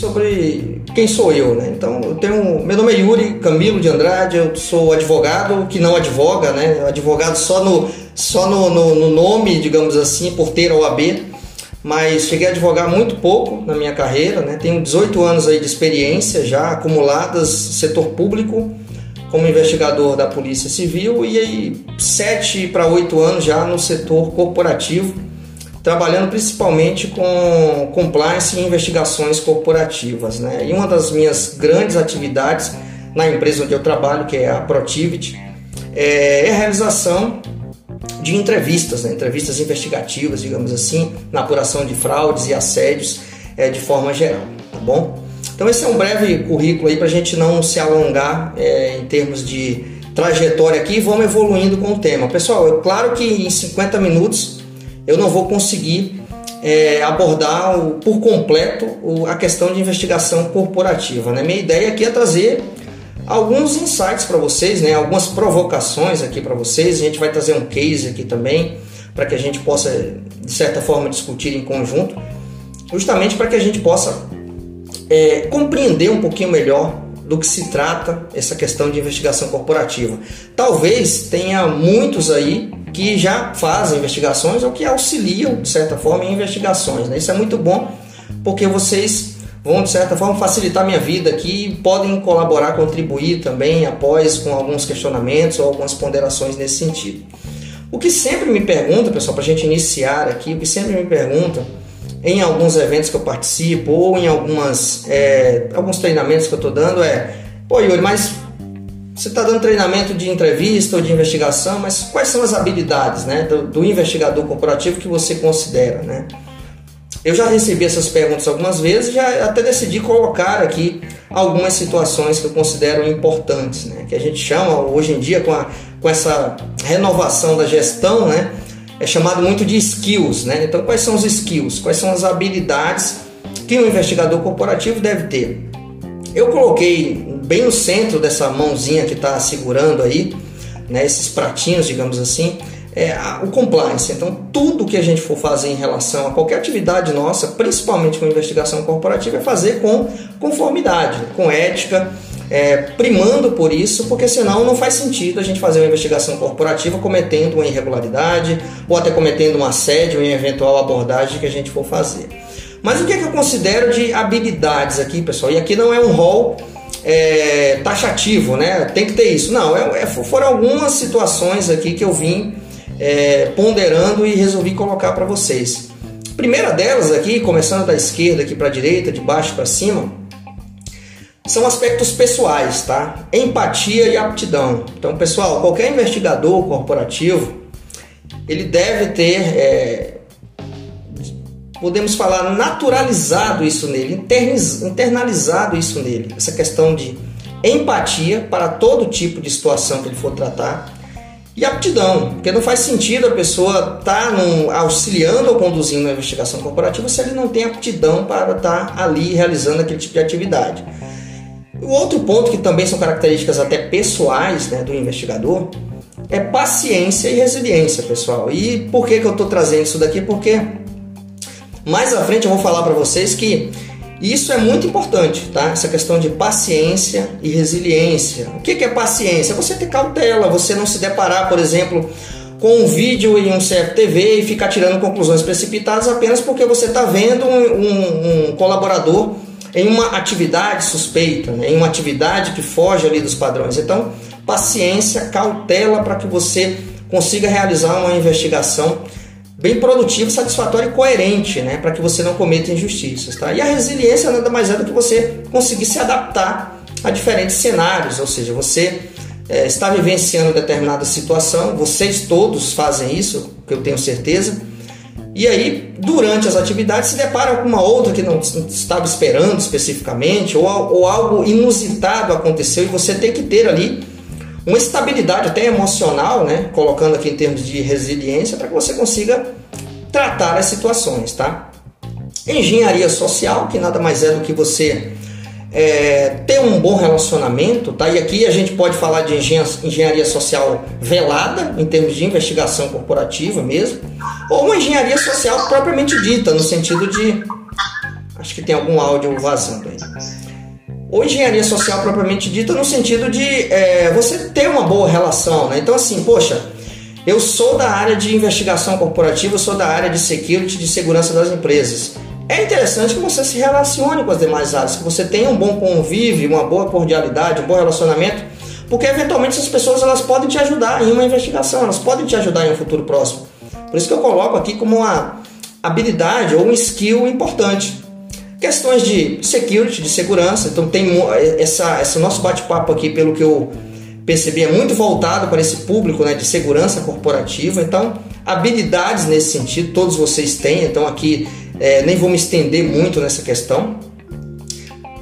sobre quem sou eu, né? Então, eu tenho, meu nome é Yuri Camilo de Andrade, eu sou advogado que não advoga, né? Advogado só no só no, no, no nome, digamos assim, por ter a OAB, mas cheguei a advogar muito pouco na minha carreira, né? Tenho 18 anos aí de experiência já acumuladas setor público como investigador da Polícia Civil e aí 7 para 8 anos já no setor corporativo, trabalhando principalmente com compliance e investigações corporativas, né? E uma das minhas grandes atividades na empresa onde eu trabalho, que é a Protivity, é a realização de entrevistas, né? entrevistas investigativas, digamos assim, na apuração de fraudes e assédios é, de forma geral, tá bom? Então esse é um breve currículo aí para a gente não se alongar é, em termos de trajetória aqui e vamos evoluindo com o tema. Pessoal, é claro que em 50 minutos eu não vou conseguir é, abordar o, por completo o, a questão de investigação corporativa. Né? Minha ideia aqui é trazer alguns insights para vocês, né? algumas provocações aqui para vocês. A gente vai trazer um case aqui também para que a gente possa, de certa forma, discutir em conjunto, justamente para que a gente possa é, compreender um pouquinho melhor do que se trata essa questão de investigação corporativa. Talvez tenha muitos aí que já fazem investigações ou que auxiliam, de certa forma, em investigações. Né? Isso é muito bom porque vocês vão de certa forma facilitar minha vida aqui, podem colaborar, contribuir também após com alguns questionamentos ou algumas ponderações nesse sentido. O que sempre me pergunta, pessoal, para a gente iniciar aqui, o que sempre me pergunta em alguns eventos que eu participo ou em algumas, é, alguns treinamentos que eu estou dando é: pô, Yuri, mas você está dando treinamento de entrevista ou de investigação, mas quais são as habilidades né, do, do investigador corporativo que você considera? Né? Eu já recebi essas perguntas algumas vezes e já até decidi colocar aqui algumas situações que eu considero importantes, né? que a gente chama hoje em dia com, a, com essa renovação da gestão, né? É chamado muito de skills. Né? Então, quais são os skills? Quais são as habilidades que um investigador corporativo deve ter? Eu coloquei bem no centro dessa mãozinha que está segurando aí, né, esses pratinhos, digamos assim, é, o compliance. Então, tudo que a gente for fazer em relação a qualquer atividade nossa, principalmente com investigação corporativa, é fazer com conformidade, com ética, é, primando por isso, porque senão não faz sentido a gente fazer uma investigação corporativa cometendo uma irregularidade ou até cometendo um assédio em eventual abordagem que a gente for fazer. Mas o que, é que eu considero de habilidades aqui, pessoal? E aqui não é um rol é, taxativo, né? Tem que ter isso. Não, é, é, foram algumas situações aqui que eu vim é, ponderando e resolvi colocar para vocês. Primeira delas aqui, começando da esquerda aqui para a direita, de baixo para cima, são aspectos pessoais, tá? Empatia e aptidão. Então, pessoal, qualquer investigador corporativo, ele deve ter, é, podemos falar, naturalizado isso nele, internalizado isso nele, essa questão de empatia para todo tipo de situação que ele for tratar e aptidão, porque não faz sentido a pessoa estar tá auxiliando ou conduzindo uma investigação corporativa se ele não tem aptidão para estar tá ali realizando aquele tipo de atividade. O outro ponto que também são características até pessoais né, do investigador é paciência e resiliência, pessoal. E por que, que eu estou trazendo isso daqui? Porque mais à frente eu vou falar para vocês que isso é muito importante, tá? Essa questão de paciência e resiliência. O que é paciência? Você ter cautela, você não se deparar, por exemplo, com um vídeo em um CFTV e ficar tirando conclusões precipitadas apenas porque você está vendo um, um, um, colaborador em uma atividade suspeita, né? em uma atividade que foge ali dos padrões. Então, paciência, cautela para que você consiga realizar uma investigação bem produtivo, satisfatório e coerente, né, para que você não cometa injustiças, tá? E a resiliência nada mais é do que você conseguir se adaptar a diferentes cenários, ou seja, você é, está vivenciando determinada situação, vocês todos fazem isso, que eu tenho certeza, e aí, durante as atividades, se deparam com uma outra que não estava esperando especificamente, ou, ou algo inusitado aconteceu e você tem que ter ali uma estabilidade até emocional, né? colocando aqui em termos de resiliência, para que você consiga tratar as situações. Tá? Engenharia social, que nada mais é do que você é, ter um bom relacionamento, tá? E aqui a gente pode falar de engenharia social velada, em termos de investigação corporativa mesmo, ou uma engenharia social propriamente dita, no sentido de Acho que tem algum áudio vazando aí. Ou engenharia social propriamente dita no sentido de é, você ter uma boa relação, né? Então assim, poxa, eu sou da área de investigação corporativa, eu sou da área de security, de segurança das empresas. É interessante que você se relacione com as demais áreas, que você tenha um bom convívio, uma boa cordialidade, um bom relacionamento, porque eventualmente essas pessoas elas podem te ajudar em uma investigação, elas podem te ajudar em um futuro próximo. Por isso que eu coloco aqui como uma habilidade ou um skill importante. Questões de security, de segurança, então tem essa, esse nosso bate-papo aqui, pelo que eu percebi, é muito voltado para esse público né, de segurança corporativa. Então, habilidades nesse sentido, todos vocês têm. Então, aqui é, nem vou me estender muito nessa questão.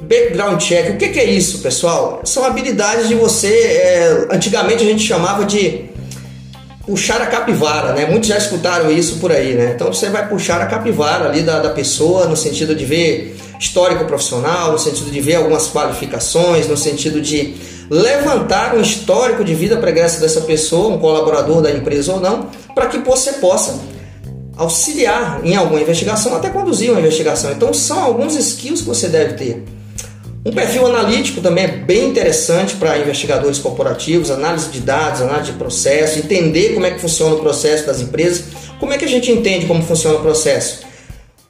Background check, o que, que é isso, pessoal? São habilidades de você. É, antigamente a gente chamava de puxar a capivara, né? Muitos já escutaram isso por aí, né? Então você vai puxar a capivara ali da, da pessoa no sentido de ver histórico profissional, no sentido de ver algumas qualificações, no sentido de levantar um histórico de vida pregressa dessa pessoa, um colaborador da empresa ou não, para que você possa auxiliar em alguma investigação, até conduzir uma investigação. Então são alguns skills que você deve ter. Um perfil analítico também é bem interessante para investigadores corporativos, análise de dados, análise de processo, entender como é que funciona o processo das empresas. Como é que a gente entende como funciona o processo?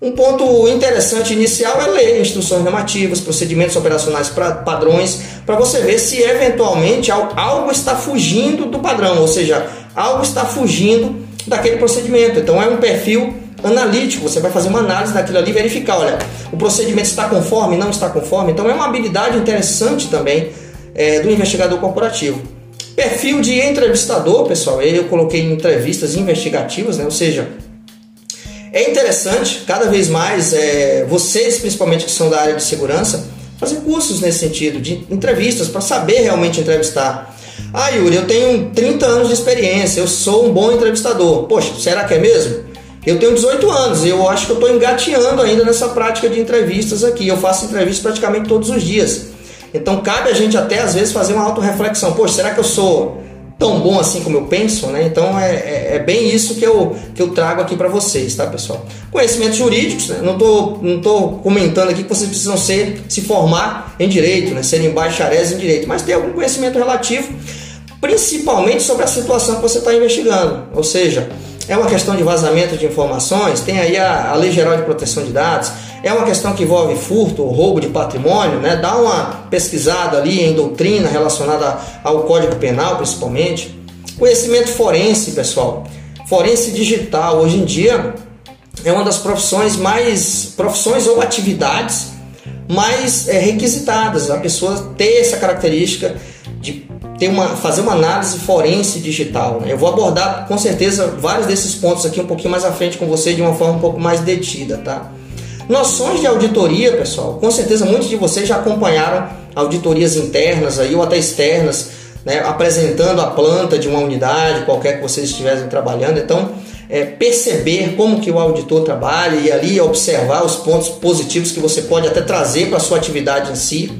Um ponto interessante inicial é ler instruções normativas, procedimentos operacionais pra, padrões, para você ver se eventualmente algo está fugindo do padrão, ou seja, algo está fugindo daquele procedimento. Então é um perfil analítico, você vai fazer uma análise daquilo ali, verificar, olha, o procedimento está conforme, não está conforme. Então é uma habilidade interessante também é, do investigador corporativo. Perfil de entrevistador, pessoal, eu coloquei entrevistas investigativas, né? ou seja, é interessante, cada vez mais, é, vocês, principalmente que são da área de segurança, fazer cursos nesse sentido, de entrevistas, para saber realmente entrevistar. Ah, Yuri, eu tenho 30 anos de experiência, eu sou um bom entrevistador. Poxa, será que é mesmo? Eu tenho 18 anos eu acho que eu estou engateando ainda nessa prática de entrevistas aqui. Eu faço entrevistas praticamente todos os dias. Então cabe a gente até às vezes fazer uma autorreflexão. Poxa, será que eu sou tão bom assim como eu penso, né? Então é, é, é bem isso que eu, que eu trago aqui para vocês, tá, pessoal? Conhecimentos jurídicos, né? Não tô, não tô comentando aqui que vocês precisam ser, se formar em direito, né? Serem bacharéis em direito, mas ter algum conhecimento relativo, principalmente sobre a situação que você está investigando. Ou seja, é uma questão de vazamento de informações, tem aí a, a Lei Geral de Proteção de Dados, é uma questão que envolve furto ou roubo de patrimônio, né? Dá uma pesquisada ali em doutrina relacionada ao Código Penal, principalmente. Conhecimento forense, pessoal. Forense digital, hoje em dia é uma das profissões mais profissões ou atividades mais é, requisitadas. A pessoa ter essa característica de ter uma, fazer uma análise forense digital. Né? Eu vou abordar com certeza vários desses pontos aqui um pouquinho mais à frente com você de uma forma um pouco mais detida, tá? Noções de auditoria, pessoal, com certeza muitos de vocês já acompanharam auditorias internas aí ou até externas, né, apresentando a planta de uma unidade, qualquer que vocês estivessem trabalhando. Então, é, perceber como que o auditor trabalha e ali observar os pontos positivos que você pode até trazer para a sua atividade em si.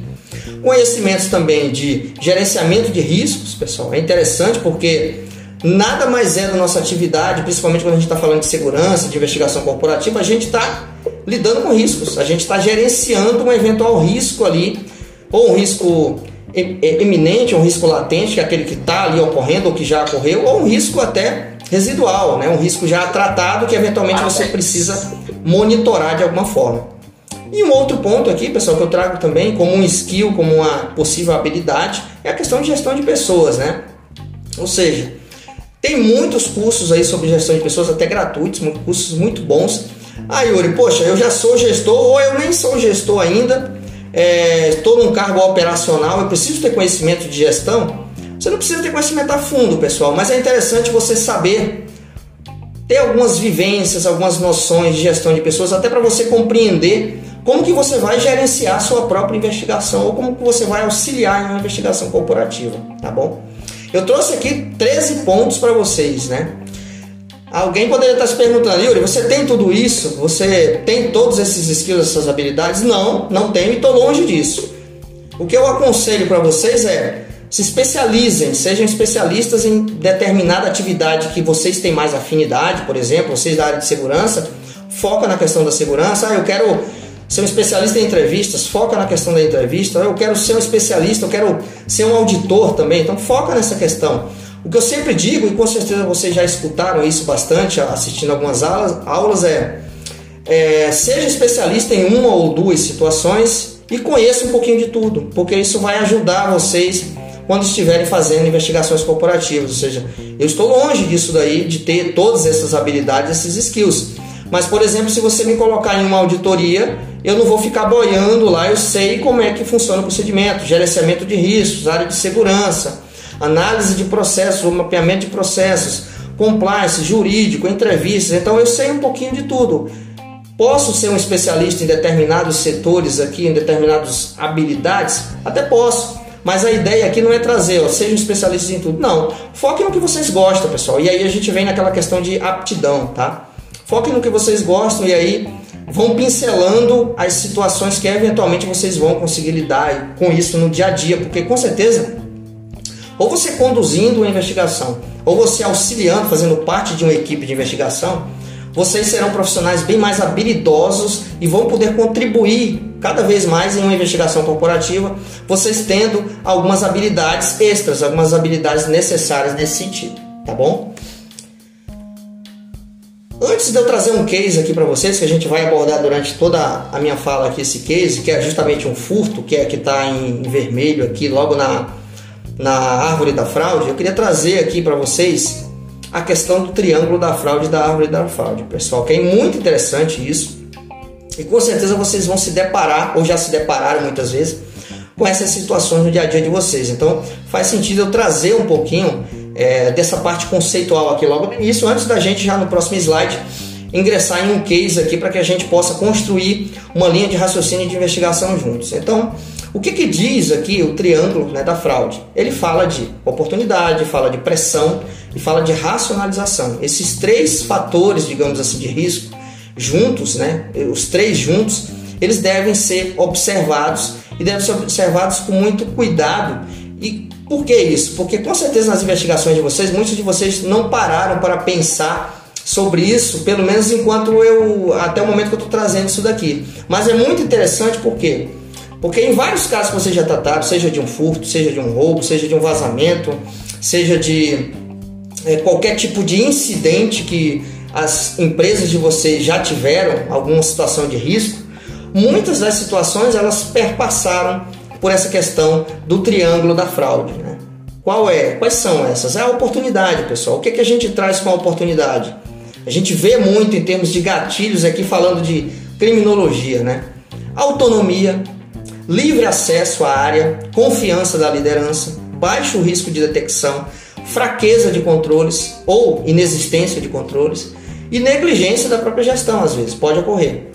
Conhecimentos também de gerenciamento de riscos, pessoal, é interessante porque nada mais é da nossa atividade, principalmente quando a gente está falando de segurança, de investigação corporativa, a gente está lidando com riscos, a gente está gerenciando um eventual risco ali, ou um risco eminente, um risco latente, que é aquele que está ali ocorrendo ou que já ocorreu, ou um risco até residual, né? um risco já tratado que eventualmente você precisa monitorar de alguma forma. E um outro ponto aqui, pessoal, que eu trago também como um skill, como uma possível habilidade, é a questão de gestão de pessoas, né? Ou seja, tem muitos cursos aí sobre gestão de pessoas, até gratuitos, cursos muito bons. Ah, Yuri, poxa, eu já sou gestor ou eu nem sou gestor ainda, é, estou num cargo operacional, eu preciso ter conhecimento de gestão. Você não precisa ter conhecimento a fundo, pessoal, mas é interessante você saber ter algumas vivências, algumas noções de gestão de pessoas, até para você compreender como que você vai gerenciar sua própria investigação ou como que você vai auxiliar em uma investigação corporativa, tá bom? Eu trouxe aqui 13 pontos para vocês, né? Alguém poderia estar se perguntando, Yuri, você tem tudo isso? Você tem todos esses skills, essas habilidades? Não, não tenho e estou longe disso. O que eu aconselho para vocês é se especializem, sejam especialistas em determinada atividade que vocês têm mais afinidade, por exemplo, vocês da área de segurança, foca na questão da segurança. Ah, eu quero ser um especialista em entrevistas, foca na questão da entrevista. Eu quero ser um especialista, eu quero ser um auditor também, então foca nessa questão. O que eu sempre digo, e com certeza vocês já escutaram isso bastante assistindo algumas aulas, aulas é, é seja especialista em uma ou duas situações e conheça um pouquinho de tudo, porque isso vai ajudar vocês quando estiverem fazendo investigações corporativas. Ou seja, eu estou longe disso daí, de ter todas essas habilidades, esses skills. Mas, por exemplo, se você me colocar em uma auditoria, eu não vou ficar boiando lá, eu sei como é que funciona o procedimento, gerenciamento de riscos, área de segurança, análise de processos, mapeamento de processos, compliance, jurídico, entrevistas. Então eu sei um pouquinho de tudo. Posso ser um especialista em determinados setores aqui, em determinadas habilidades? Até posso. Mas a ideia aqui não é trazer, ó, seja um especialista em tudo. Não. Foque no que vocês gostam, pessoal. E aí a gente vem naquela questão de aptidão, tá? Foque no que vocês gostam e aí vão pincelando as situações que eventualmente vocês vão conseguir lidar com isso no dia a dia, porque com certeza ou você conduzindo uma investigação, ou você auxiliando, fazendo parte de uma equipe de investigação, vocês serão profissionais bem mais habilidosos e vão poder contribuir cada vez mais em uma investigação corporativa, vocês tendo algumas habilidades extras, algumas habilidades necessárias nesse sentido, tá bom? Antes de eu trazer um case aqui para vocês, que a gente vai abordar durante toda a minha fala aqui, esse case, que é justamente um furto, que é que está em, vermelho aqui, logo na, na árvore da fraude, eu queria trazer aqui para vocês a questão do triângulo da fraude e da árvore da fraude, pessoal, que é muito interessante isso. E com certeza vocês vão se deparar, ou já se depararam muitas vezes, com essas situações no dia a dia de vocês. Então faz sentido eu trazer um pouquinho é, dessa parte conceitual aqui logo no início, antes da gente já no próximo slide ingressar em um case aqui para que a gente possa construir uma linha de raciocínio de investigação juntos. Então, o que, que diz aqui o triângulo né, da fraude? Ele fala de oportunidade, fala de pressão e fala de racionalização. Esses três fatores, digamos assim, de risco, juntos, né, os três juntos, eles devem ser observados e devem ser observados com muito cuidado e por que isso? Porque com certeza nas investigações de vocês, muitos de vocês não pararam para pensar sobre isso, pelo menos enquanto eu até o momento que eu estou trazendo isso daqui. Mas é muito interessante porque porque em vários casos que vocês já trataram, seja de um furto, seja de um roubo, seja de um vazamento, seja de é, qualquer tipo de incidente que as empresas de vocês já tiveram alguma situação de risco, muitas das situações elas perpassaram por essa questão do triângulo da fraude. Né? Qual é? Quais são essas? É a oportunidade, pessoal. O que, é que a gente traz com a oportunidade? A gente vê muito em termos de gatilhos aqui falando de criminologia, né? Autonomia, livre acesso à área, confiança da liderança, baixo risco de detecção, fraqueza de controles ou inexistência de controles e negligência da própria gestão, às vezes, pode ocorrer.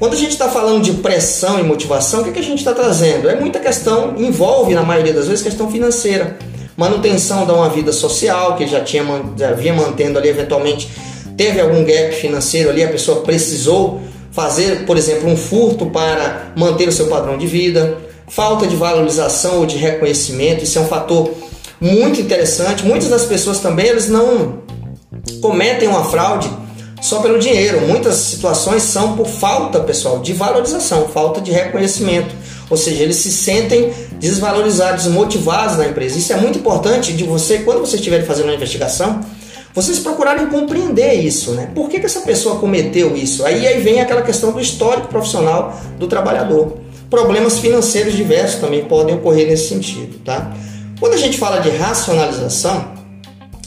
Quando a gente está falando de pressão e motivação, o que, que a gente está trazendo? É muita questão, envolve na maioria das vezes questão financeira, manutenção de uma vida social que já tinha já vinha mantendo ali eventualmente teve algum gap financeiro ali, a pessoa precisou fazer, por exemplo, um furto para manter o seu padrão de vida, falta de valorização ou de reconhecimento, isso é um fator muito interessante. Muitas das pessoas também eles não cometem uma fraude só pelo dinheiro. Muitas situações são por falta, pessoal, de valorização, falta de reconhecimento. Ou seja, eles se sentem desvalorizados, desmotivados na empresa. Isso é muito importante de você, quando você estiver fazendo uma investigação, vocês procurarem compreender isso, né? Por que, que essa pessoa cometeu isso? Aí, aí vem aquela questão do histórico profissional do trabalhador. Problemas financeiros diversos também podem ocorrer nesse sentido, tá? Quando a gente fala de racionalização,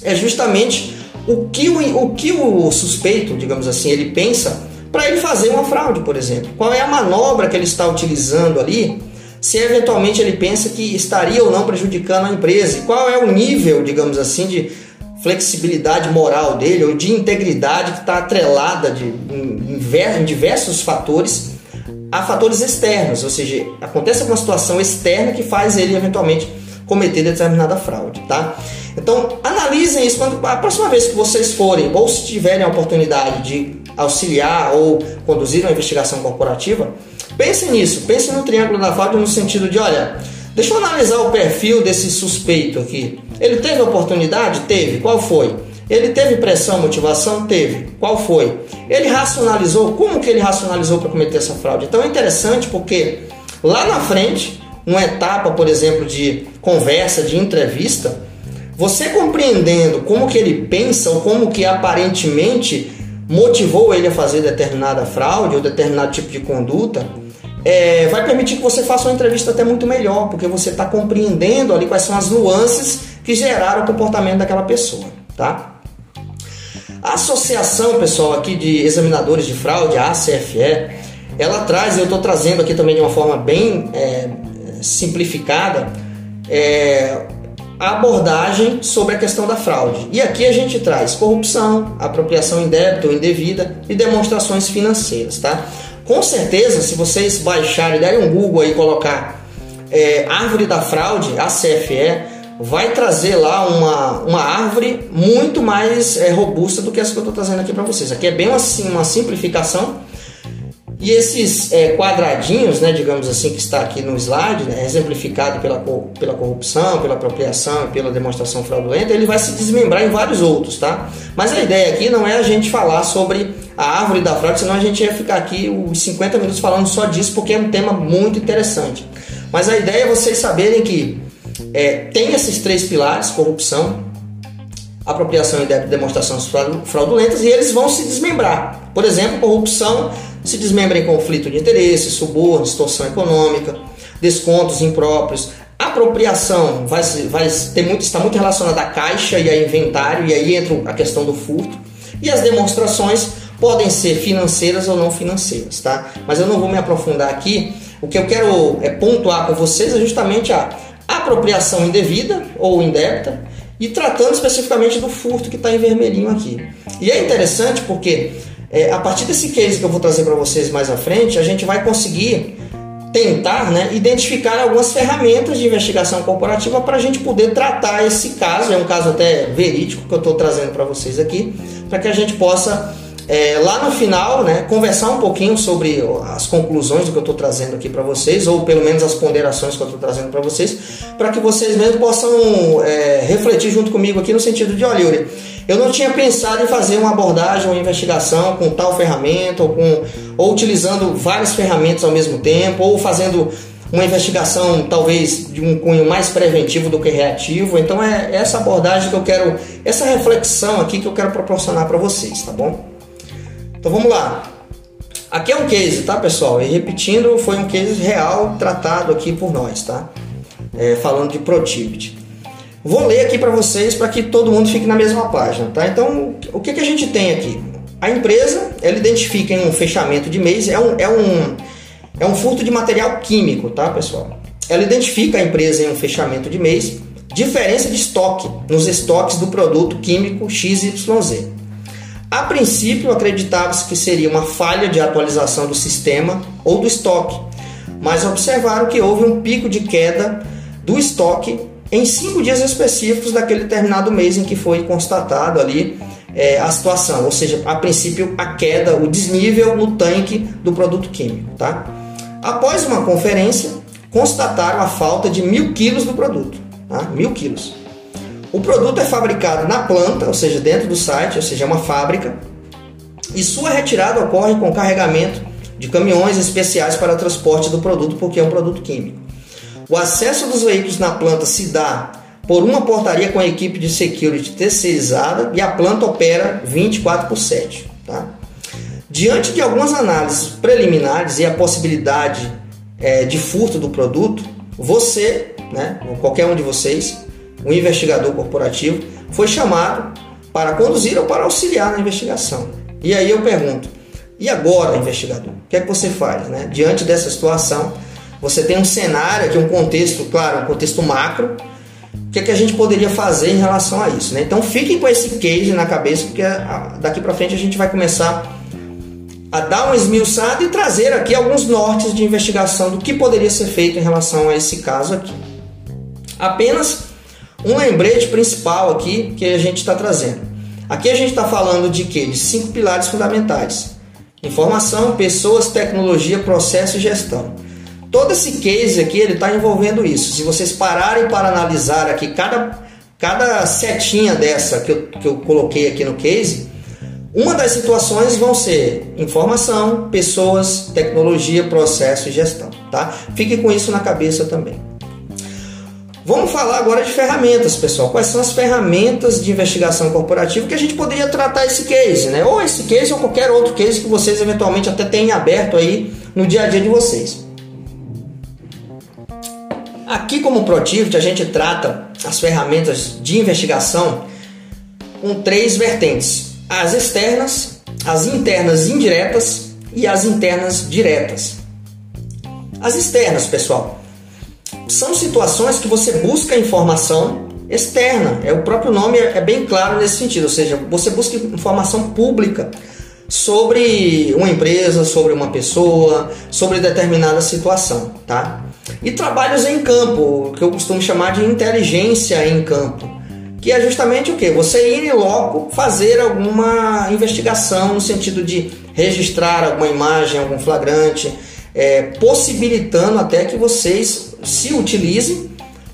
é justamente o que o, o, que o suspeito, digamos assim, ele pensa para ele fazer uma fraude, por exemplo. Qual é a manobra que ele está utilizando ali? Se eventualmente ele pensa que estaria ou não prejudicando a empresa. E qual é o nível, digamos assim, de flexibilidade moral dele ou de integridade que está atrelada de, em, em diversos fatores a fatores externos, ou seja, acontece alguma situação externa que faz ele eventualmente cometer determinada fraude, tá? Então, analisem isso quando a próxima vez que vocês forem ou se tiverem a oportunidade de auxiliar ou conduzir uma investigação corporativa, pensem nisso, pensem no triângulo da fraude no sentido de, olha, deixa eu analisar o perfil desse suspeito aqui. Ele teve oportunidade? Teve. Qual foi? Ele teve pressão, motivação? Teve. Qual foi? Ele racionalizou. Como que ele racionalizou para cometer essa fraude? Então é interessante porque lá na frente, numa etapa, por exemplo, de conversa, de entrevista, você compreendendo como que ele pensa ou como que aparentemente motivou ele a fazer determinada fraude ou determinado tipo de conduta, é, vai permitir que você faça uma entrevista até muito melhor, porque você está compreendendo ali quais são as nuances que geraram o comportamento daquela pessoa, tá? A associação, pessoal, aqui de examinadores de fraude, a ACFE, ela traz, eu estou trazendo aqui também de uma forma bem é, simplificada, é, a abordagem sobre a questão da fraude. E aqui a gente traz corrupção, apropriação indébita ou indevida e demonstrações financeiras, tá? Com certeza, se vocês baixarem, derem um Google e colocar é, árvore da fraude, a CFE, vai trazer lá uma, uma árvore muito mais é, robusta do que essa que eu estou trazendo aqui para vocês. Aqui é bem assim, uma simplificação e esses é, quadradinhos, né, digamos assim, que está aqui no slide, né, exemplificado pela, pela corrupção, pela apropriação e pela demonstração fraudulenta, ele vai se desmembrar em vários outros, tá? Mas a ideia aqui não é a gente falar sobre a árvore da fraude, senão a gente ia ficar aqui os 50 minutos falando só disso, porque é um tema muito interessante. Mas a ideia é vocês saberem que é, tem esses três pilares, corrupção, apropriação e demonstrações fraudulentas, e eles vão se desmembrar. Por exemplo, corrupção se desmembra em conflito de interesse, suborno, distorção econômica, descontos impróprios. Apropriação vai, vai ter muito, está muito relacionada à caixa e a inventário, e aí entra a questão do furto. E as demonstrações podem ser financeiras ou não financeiras, tá? Mas eu não vou me aprofundar aqui. O que eu quero é pontuar com vocês é justamente a apropriação indevida ou indébita e tratando especificamente do furto que está em vermelhinho aqui. E é interessante porque é, a partir desse case que eu vou trazer para vocês mais à frente, a gente vai conseguir tentar né, identificar algumas ferramentas de investigação corporativa para a gente poder tratar esse caso, é um caso até verídico que eu estou trazendo para vocês aqui, para que a gente possa é, lá no final, né, conversar um pouquinho sobre as conclusões do que eu estou trazendo aqui para vocês, ou pelo menos as ponderações que eu estou trazendo para vocês, para que vocês mesmo possam é, refletir junto comigo aqui no sentido de, olha, Yuri, eu não tinha pensado em fazer uma abordagem, uma investigação com tal ferramenta, ou, com, ou utilizando várias ferramentas ao mesmo tempo, ou fazendo uma investigação talvez de um cunho mais preventivo do que reativo. Então é essa abordagem que eu quero, essa reflexão aqui que eu quero proporcionar para vocês, tá bom? Então vamos lá. Aqui é um case, tá pessoal? E repetindo, foi um case real tratado aqui por nós, tá? É, falando de Protivity. Vou ler aqui para vocês para que todo mundo fique na mesma página, tá? Então, o que, que a gente tem aqui? A empresa, ela identifica em um fechamento de mês, é um, é um, é um furto de material químico, tá pessoal? Ela identifica a empresa em um fechamento de mês, diferença de estoque nos estoques do produto químico XYZ. A princípio, acreditava-se que seria uma falha de atualização do sistema ou do estoque, mas observaram que houve um pico de queda do estoque em cinco dias específicos daquele determinado mês em que foi constatado ali é, a situação, ou seja, a princípio a queda, o desnível no tanque do produto químico. Tá? Após uma conferência, constataram a falta de mil quilos do produto, tá? mil quilos. O produto é fabricado na planta, ou seja, dentro do site, ou seja, é uma fábrica, e sua retirada ocorre com carregamento de caminhões especiais para transporte do produto, porque é um produto químico. O acesso dos veículos na planta se dá por uma portaria com a equipe de security terceirizada e a planta opera 24 por 7. Tá? Diante de algumas análises preliminares e a possibilidade é, de furto do produto, você, né, qualquer um de vocês, um investigador corporativo, foi chamado para conduzir ou para auxiliar na investigação. E aí eu pergunto: e agora, investigador? O que é que você faz? Né? Diante dessa situação, você tem um cenário aqui, um contexto, claro, um contexto macro. O que é que a gente poderia fazer em relação a isso? Né? Então fiquem com esse case na cabeça, porque daqui para frente a gente vai começar a dar uma esmiuçada e trazer aqui alguns nortes de investigação do que poderia ser feito em relação a esse caso aqui. Apenas um lembrete principal aqui que a gente está trazendo. Aqui a gente está falando de que? De cinco pilares fundamentais: informação, pessoas, tecnologia, processo e gestão. Todo esse case aqui ele está envolvendo isso. Se vocês pararem para analisar aqui cada, cada setinha dessa que eu, que eu coloquei aqui no case, uma das situações vão ser informação, pessoas, tecnologia, processo e gestão, tá? Fique com isso na cabeça também. Vamos falar agora de ferramentas, pessoal. Quais são as ferramentas de investigação corporativa que a gente poderia tratar esse case, né? Ou esse case ou qualquer outro case que vocês eventualmente até tenham aberto aí no dia a dia de vocês. Aqui como Protivit a gente trata as ferramentas de investigação com três vertentes: as externas, as internas indiretas e as internas diretas. As externas, pessoal, são situações que você busca informação externa. É o próprio nome é bem claro nesse sentido, ou seja, você busca informação pública sobre uma empresa, sobre uma pessoa, sobre determinada situação, tá? E trabalhos em campo, que eu costumo chamar de inteligência em campo, que é justamente o que? Você ir em loco fazer alguma investigação no sentido de registrar alguma imagem, algum flagrante, é, possibilitando até que vocês se utilizem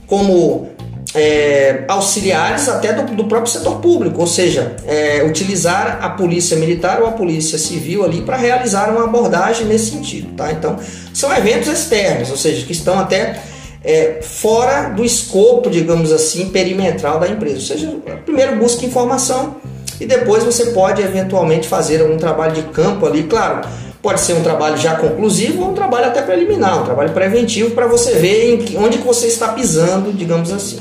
como é, auxiliares até do, do, próprio setor público, ou seja, é, utilizar a polícia militar ou a polícia civil ali para realizar uma abordagem nesse sentido, tá? Então, são eventos externos, ou seja, que estão até é, fora do escopo, digamos assim, perimetral da empresa. Ou seja, primeiro busca informação e depois você pode eventualmente fazer algum trabalho de campo ali, claro Pode ser um trabalho já conclusivo ou um trabalho até preliminar, um trabalho preventivo para você ver onde que você está pisando, digamos assim.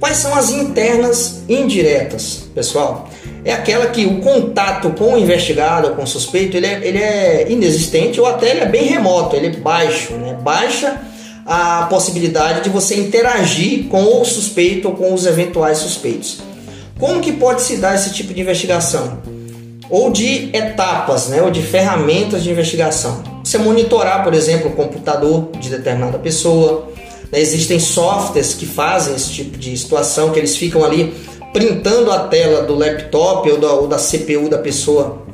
Quais são as internas indiretas, pessoal? É aquela que o contato com o investigado ou com o suspeito ele é, ele é inexistente ou até ele é bem remoto, ele é baixo, né? baixa a possibilidade de você interagir com o suspeito ou com os eventuais suspeitos. Como que pode se dar esse tipo de investigação? Ou de etapas, né, ou de ferramentas de investigação. Você monitorar, por exemplo, o computador de determinada pessoa. Né, existem softwares que fazem esse tipo de situação, que eles ficam ali printando a tela do laptop ou da, ou da CPU da pessoa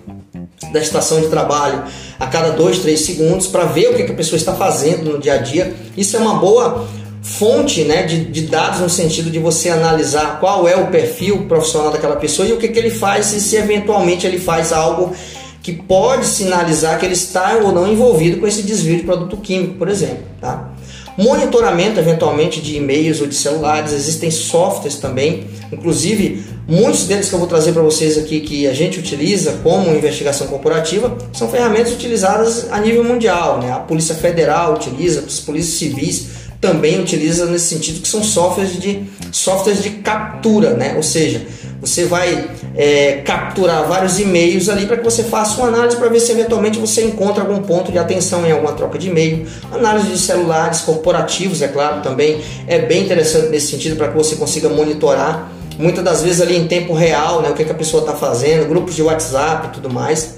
da estação de trabalho a cada dois, três segundos para ver o que, que a pessoa está fazendo no dia a dia. Isso é uma boa fonte né, de, de, dados no sentido de você analisar qual é o perfil profissional daquela pessoa e o que, que ele faz e se eventualmente ele faz algo que pode sinalizar que ele está ou não envolvido com esse desvio de produto químico, por exemplo. Tá? Monitoramento eventualmente de e-mails ou de celulares, existem softwares também, inclusive muitos deles que eu vou trazer para vocês aqui que a gente utiliza como investigação corporativa são ferramentas utilizadas a nível mundial. Né? A Polícia Federal utiliza, as polícias civis também utiliza nesse sentido que são softwares de softwares de captura, né? Ou seja, você vai é, capturar vários e-mails ali para que você faça uma análise para ver se eventualmente você encontra algum ponto de atenção em alguma troca de e-mail. Análise de celulares corporativos, é claro, também é bem interessante nesse sentido para que você consiga monitorar muitas das vezes ali em tempo real, né? O que, que a pessoa está fazendo, grupos de WhatsApp e tudo mais.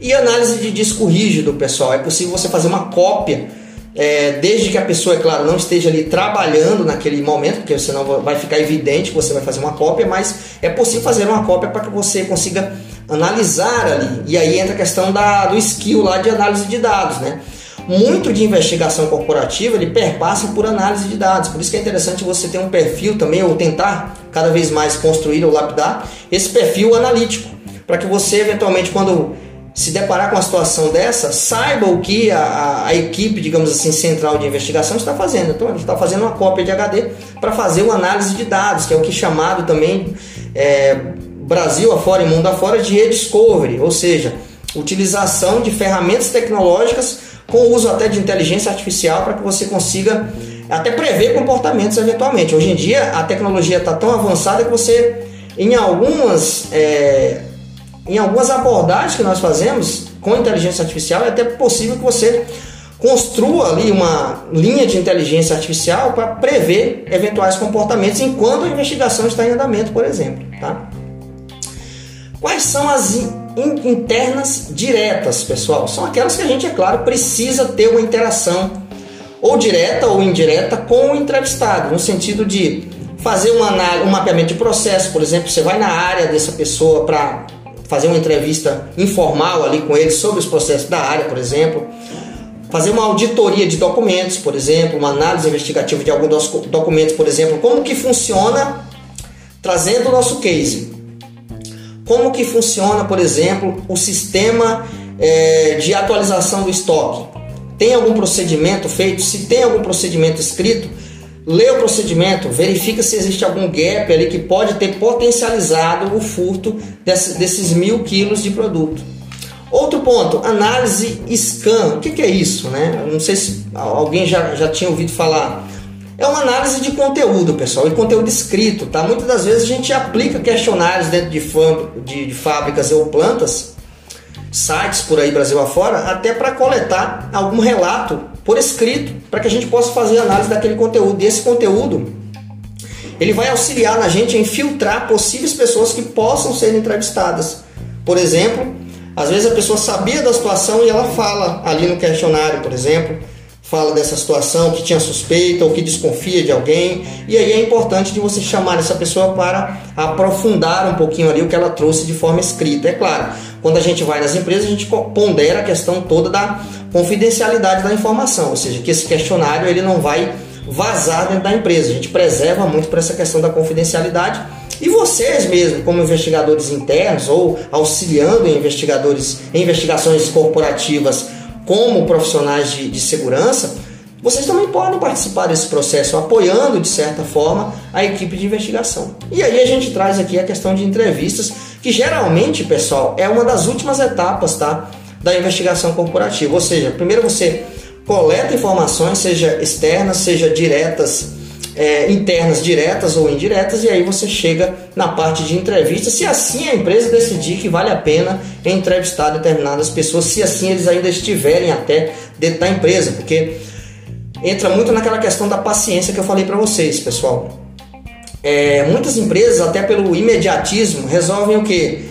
E análise de disco rígido, pessoal. É possível você fazer uma cópia é, desde que a pessoa, é claro, não esteja ali trabalhando naquele momento, porque senão vai ficar evidente que você vai fazer uma cópia, mas é possível fazer uma cópia para que você consiga analisar ali. E aí entra a questão da, do skill lá de análise de dados, né? Muito de investigação corporativa ele perpassa por análise de dados, por isso que é interessante você ter um perfil também, ou tentar cada vez mais construir ou lapidar esse perfil analítico, para que você eventualmente, quando se deparar com uma situação dessa, saiba o que a, a, equipe, digamos assim, central de investigação está fazendo. Então, a gente está fazendo uma cópia de HD para fazer uma análise de dados, que é o que é chamado também é, Brasil afora e mundo afora de e-discovery, ou seja, utilização de ferramentas tecnológicas com uso até de inteligência artificial para que você consiga até prever comportamentos eventualmente. Hoje em dia, a tecnologia está tão avançada que você, em algumas é, em algumas abordagens que nós fazemos com inteligência artificial, é até possível que você construa ali uma linha de inteligência artificial para prever eventuais comportamentos enquanto a investigação está em andamento, por exemplo. Tá? Quais são as internas diretas, pessoal? São aquelas que a gente, é claro, precisa ter uma interação ou direta ou indireta com o entrevistado, no sentido de fazer uma um mapeamento de processo, por exemplo, você vai na área dessa pessoa para fazer uma entrevista informal ali com ele sobre os processos da área, por exemplo. fazer uma auditoria de documentos, por exemplo, uma análise investigativa de alguns documentos, por exemplo, como que funciona, trazendo o nosso case. Como que funciona, por exemplo, o sistema é, de atualização do estoque? Tem algum procedimento feito? Se tem algum procedimento escrito, lê o procedimento, verifica se existe algum gap ali que pode ter potencializado o furto desse, desses mil quilos de produto. Outro ponto, análise scan. O que, que é isso? Né? Não sei se alguém já, já tinha ouvido falar. É uma análise de conteúdo, pessoal, e conteúdo escrito. Tá? Muitas das vezes a gente aplica questionários dentro de, de, de fábricas ou plantas, sites por aí Brasil afora, até para coletar algum relato por escrito, para que a gente possa fazer análise daquele conteúdo. E esse conteúdo ele vai auxiliar na gente em filtrar possíveis pessoas que possam ser entrevistadas. Por exemplo, às vezes a pessoa sabia da situação e ela fala ali no questionário, por exemplo, fala dessa situação, que tinha suspeita ou que desconfia de alguém, e aí é importante de você chamar essa pessoa para aprofundar um pouquinho ali o que ela trouxe de forma escrita. É claro, quando a gente vai nas empresas, a gente pondera a questão toda da confidencialidade da informação, ou seja, que esse questionário ele não vai vazar dentro da empresa. A gente preserva muito para essa questão da confidencialidade e vocês mesmo, como investigadores internos ou auxiliando investigadores em investigações corporativas como profissionais de, de segurança, vocês também podem participar desse processo, apoiando de certa forma a equipe de investigação. E aí a gente traz aqui a questão de entrevistas, que geralmente, pessoal, é uma das últimas etapas, tá, da investigação corporativa. Ou seja, primeiro você coleta informações, seja externas, seja diretas é, internas diretas ou indiretas, e aí você chega na parte de entrevista, se assim a empresa decidir que vale a pena entrevistar determinadas pessoas, se assim eles ainda estiverem até dentro da empresa, porque entra muito naquela questão da paciência que eu falei para vocês, pessoal. É, muitas empresas, até pelo imediatismo, resolvem o que?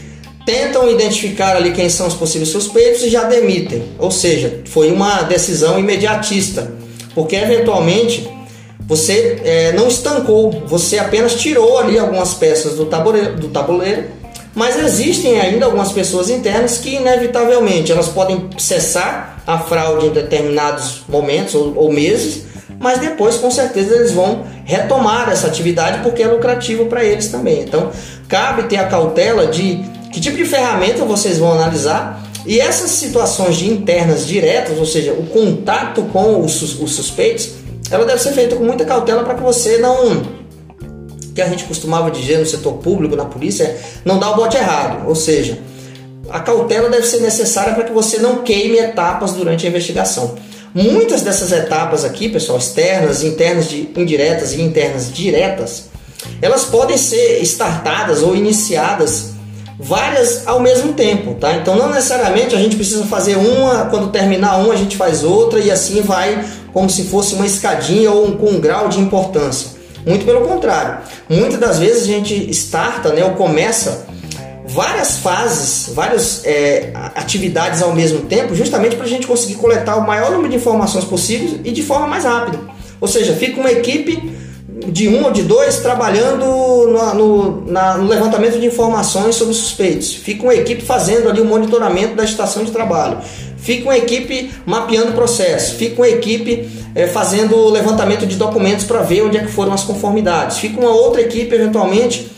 Tentam identificar ali quem são os possíveis suspeitos e já demitem. Ou seja, foi uma decisão imediatista, porque eventualmente você é, não estancou, você apenas tirou ali algumas peças do tabuleiro, do tabuleiro, mas existem ainda algumas pessoas internas que inevitavelmente elas podem cessar a fraude em determinados momentos ou, ou meses, mas depois com certeza eles vão retomar essa atividade porque é lucrativo para eles também. Então cabe ter a cautela de que tipo de ferramenta vocês vão analisar e essas situações de internas diretas, ou seja, o contato com os, os suspeitos, ela deve ser feita com muita cautela para que você não que a gente costumava dizer no setor público, na polícia, é não dar o bote errado. Ou seja, a cautela deve ser necessária para que você não queime etapas durante a investigação. Muitas dessas etapas aqui, pessoal, externas, internas, de, indiretas e internas diretas, elas podem ser startadas ou iniciadas várias ao mesmo tempo, tá? Então não necessariamente a gente precisa fazer uma, quando terminar uma a gente faz outra e assim vai como se fosse uma escadinha ou um, com um grau de importância. Muito pelo contrário. Muitas das vezes a gente starta, né, ou começa várias fases, várias é, atividades ao mesmo tempo, justamente para a gente conseguir coletar o maior número de informações possíveis e de forma mais rápida. Ou seja, fica uma equipe de um ou de dois trabalhando no, no, na, no, levantamento de informações sobre suspeitos. Fica uma equipe fazendo ali o monitoramento da estação de trabalho. Fica uma equipe mapeando o processo. Fica uma equipe é, fazendo o levantamento de documentos para ver onde é que foram as conformidades. Fica uma outra equipe, eventualmente,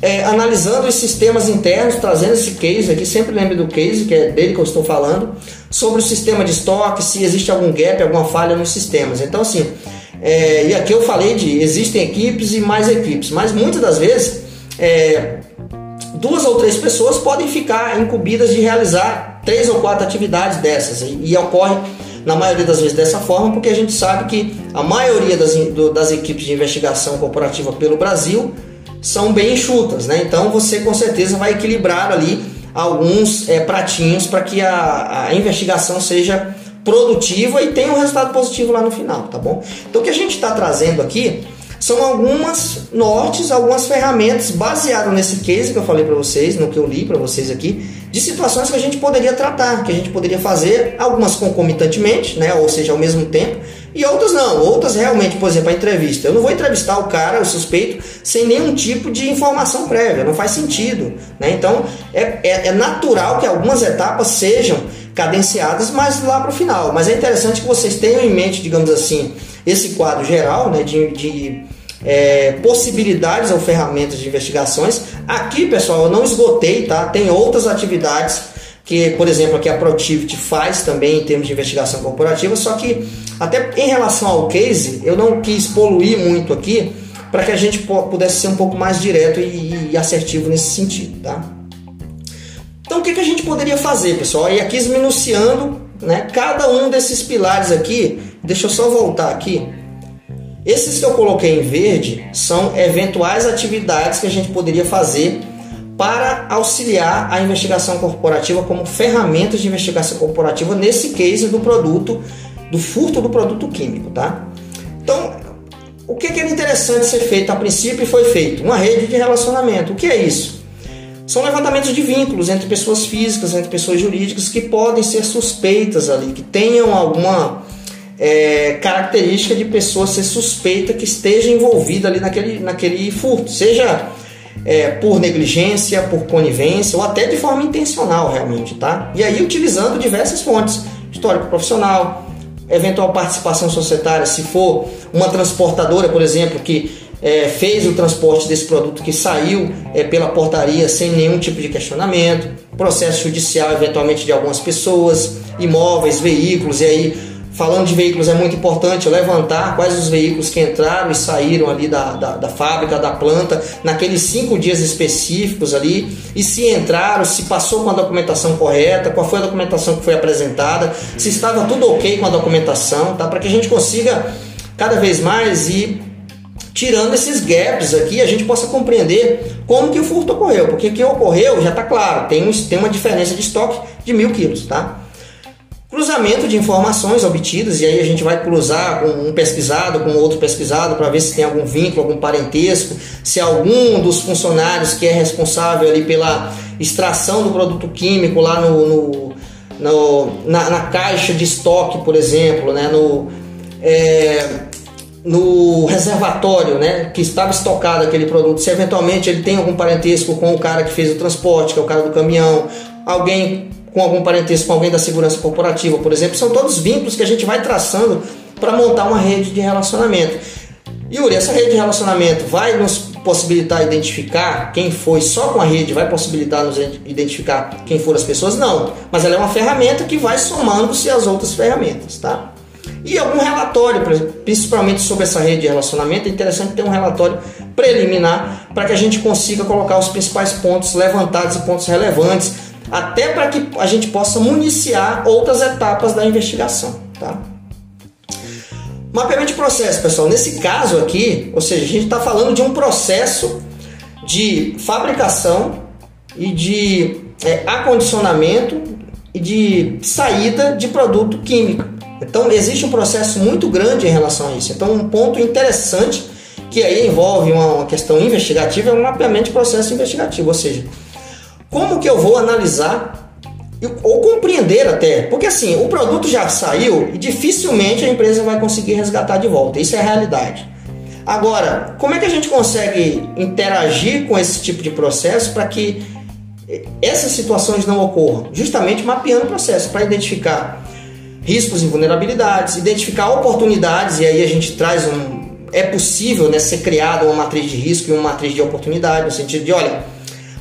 é, analisando os sistemas internos, trazendo esse case aqui, sempre lembre do case, que é dele que eu estou falando, sobre o sistema de estoque, se existe algum gap, alguma falha nos sistemas. Então, assim, é, e aqui eu falei de existem equipes e mais equipes, mas muitas das vezes é, duas ou três pessoas podem ficar incumbidas de realizar três ou quatro atividades dessas e, e, ocorre na maioria das vezes dessa forma porque a gente sabe que a maioria das, do, das equipes de investigação corporativa pelo Brasil são bem enxutas, né? Então você com certeza vai equilibrar ali alguns é, pratinhos para que a, a investigação seja produtiva e tem um resultado positivo lá no final, tá bom? Então o que a gente está trazendo aqui são algumas nortes, algumas ferramentas baseadas nesse case que eu falei para vocês, no que eu li para vocês aqui, de situações que a gente poderia tratar, que a gente poderia fazer algumas concomitantemente, né, ou seja, ao mesmo tempo, E outras não, outras realmente, por exemplo, a entrevista. Eu não vou entrevistar o cara, o suspeito, sem nenhum tipo de informação prévia, não faz sentido. Né? Então é, é, é natural que algumas etapas sejam cadenciadas mais lá para o final. Mas é interessante que vocês tenham em mente, digamos assim, esse quadro geral né, de, de é, possibilidades ou ferramentas de investigações. Aqui, pessoal, eu não esgotei, tá? Tem outras atividades que, por exemplo, aqui a Protivity faz também em termos de investigação corporativa, só que até em relação ao case, eu não quis poluir muito aqui para que a gente pudesse ser um pouco mais direto e, e assertivo nesse sentido, tá? Então, o que, que a gente poderia fazer, pessoal? E aqui esminuciando né, cada um desses pilares aqui, deixa eu só voltar aqui. Esses que eu coloquei em verde são eventuais atividades que a gente poderia fazer para auxiliar a investigação corporativa como ferramentas de investigação corporativa nesse case do produto, do furto do produto químico, tá? Então, o que, que era interessante ser feito a princípio foi feito? Uma rede de relacionamento. O que é isso? São levantamentos de vínculos entre pessoas físicas, entre pessoas jurídicas que podem ser suspeitas ali, que tenham alguma é, característica de pessoa ser suspeita que esteja envolvida ali naquele, naquele furto, seja é, por negligência, por conivência ou até de forma intencional realmente, tá? E aí utilizando diversas fontes, histórico profissional, eventual participação societária, se for uma transportadora, por exemplo, que é, fez o transporte desse produto que saiu é, pela portaria sem nenhum tipo de questionamento, processo judicial eventualmente de algumas pessoas, imóveis, veículos, e aí falando de veículos é muito importante levantar quais os veículos que entraram e saíram ali da, da, da, fábrica, da planta, naqueles cinco dias específicos ali, e se entraram, se passou com a documentação correta, qual foi a documentação que foi apresentada, se estava tudo ok com a documentação, tá? para que a gente consiga cada vez mais ir tirando esses gaps aqui, a gente possa compreender como que o furto ocorreu, porque o que ocorreu já está claro, tem, tem uma diferença de estoque de mil quilos, tá? Cruzamento de informações obtidas, e aí a gente vai cruzar com um pesquisado com outro pesquisado para ver se tem algum vínculo, algum parentesco, se algum dos funcionários que é responsável ali pela extração do produto químico lá no, no, no na, na, caixa de estoque, por exemplo, né, no, é, no reservatório né, que estava estocado aquele produto, se eventualmente ele tem algum parentesco com o cara que fez o transporte, que é o cara do caminhão, alguém com algum parentesco com alguém da segurança corporativa, por exemplo, são todos vínculos que a gente vai traçando para montar uma rede de relacionamento. Yuri, essa rede de relacionamento vai nos possibilitar identificar quem foi só com a rede, vai possibilitar nos identificar quem foram as pessoas? Não, mas ela é uma ferramenta que vai somando-se às outras ferramentas, tá? E algum relatório, principalmente sobre essa rede de relacionamento, é interessante ter um relatório preliminar para que a gente consiga colocar os principais pontos levantados e pontos relevantes até para que a gente possa municiar outras etapas da investigação, tá? Mapeamento de processo, pessoal. Nesse caso aqui, ou seja, a gente está falando de um processo de fabricação e de é, acondicionamento e de saída de produto químico. Então existe um processo muito grande em relação a isso. Então um ponto interessante que aí envolve uma, questão investigativa é o mapeamento de processo investigativo, ou seja, como que eu vou analisar ou compreender até, porque assim, o produto já saiu e dificilmente a empresa vai conseguir resgatar de volta. Isso é a realidade. Agora, como é que a gente consegue interagir com esse tipo de processo para que essas situações não ocorram? Justamente mapeando o processo para identificar riscos e vulnerabilidades, identificar oportunidades e aí a gente traz um é possível né, ser criada uma matriz de risco e uma matriz de oportunidade, no sentido de, olha,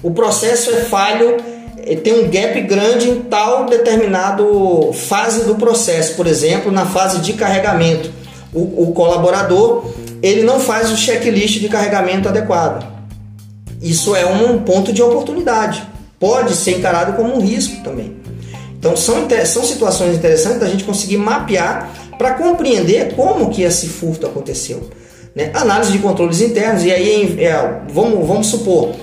o processo é falho, eh, tem um gap grande em tal determinado fase do processo, por exemplo, na fase de carregamento. O, o colaborador ele não faz o checklist de carregamento adequado. Isso é um ponto de oportunidade. Pode ser encarado como um risco também. Então são, são situações interessantes da gente conseguir mapear para compreender como que esse furto aconteceu. Né? Análise de controles internos, e aí é, vamos, vamos supor,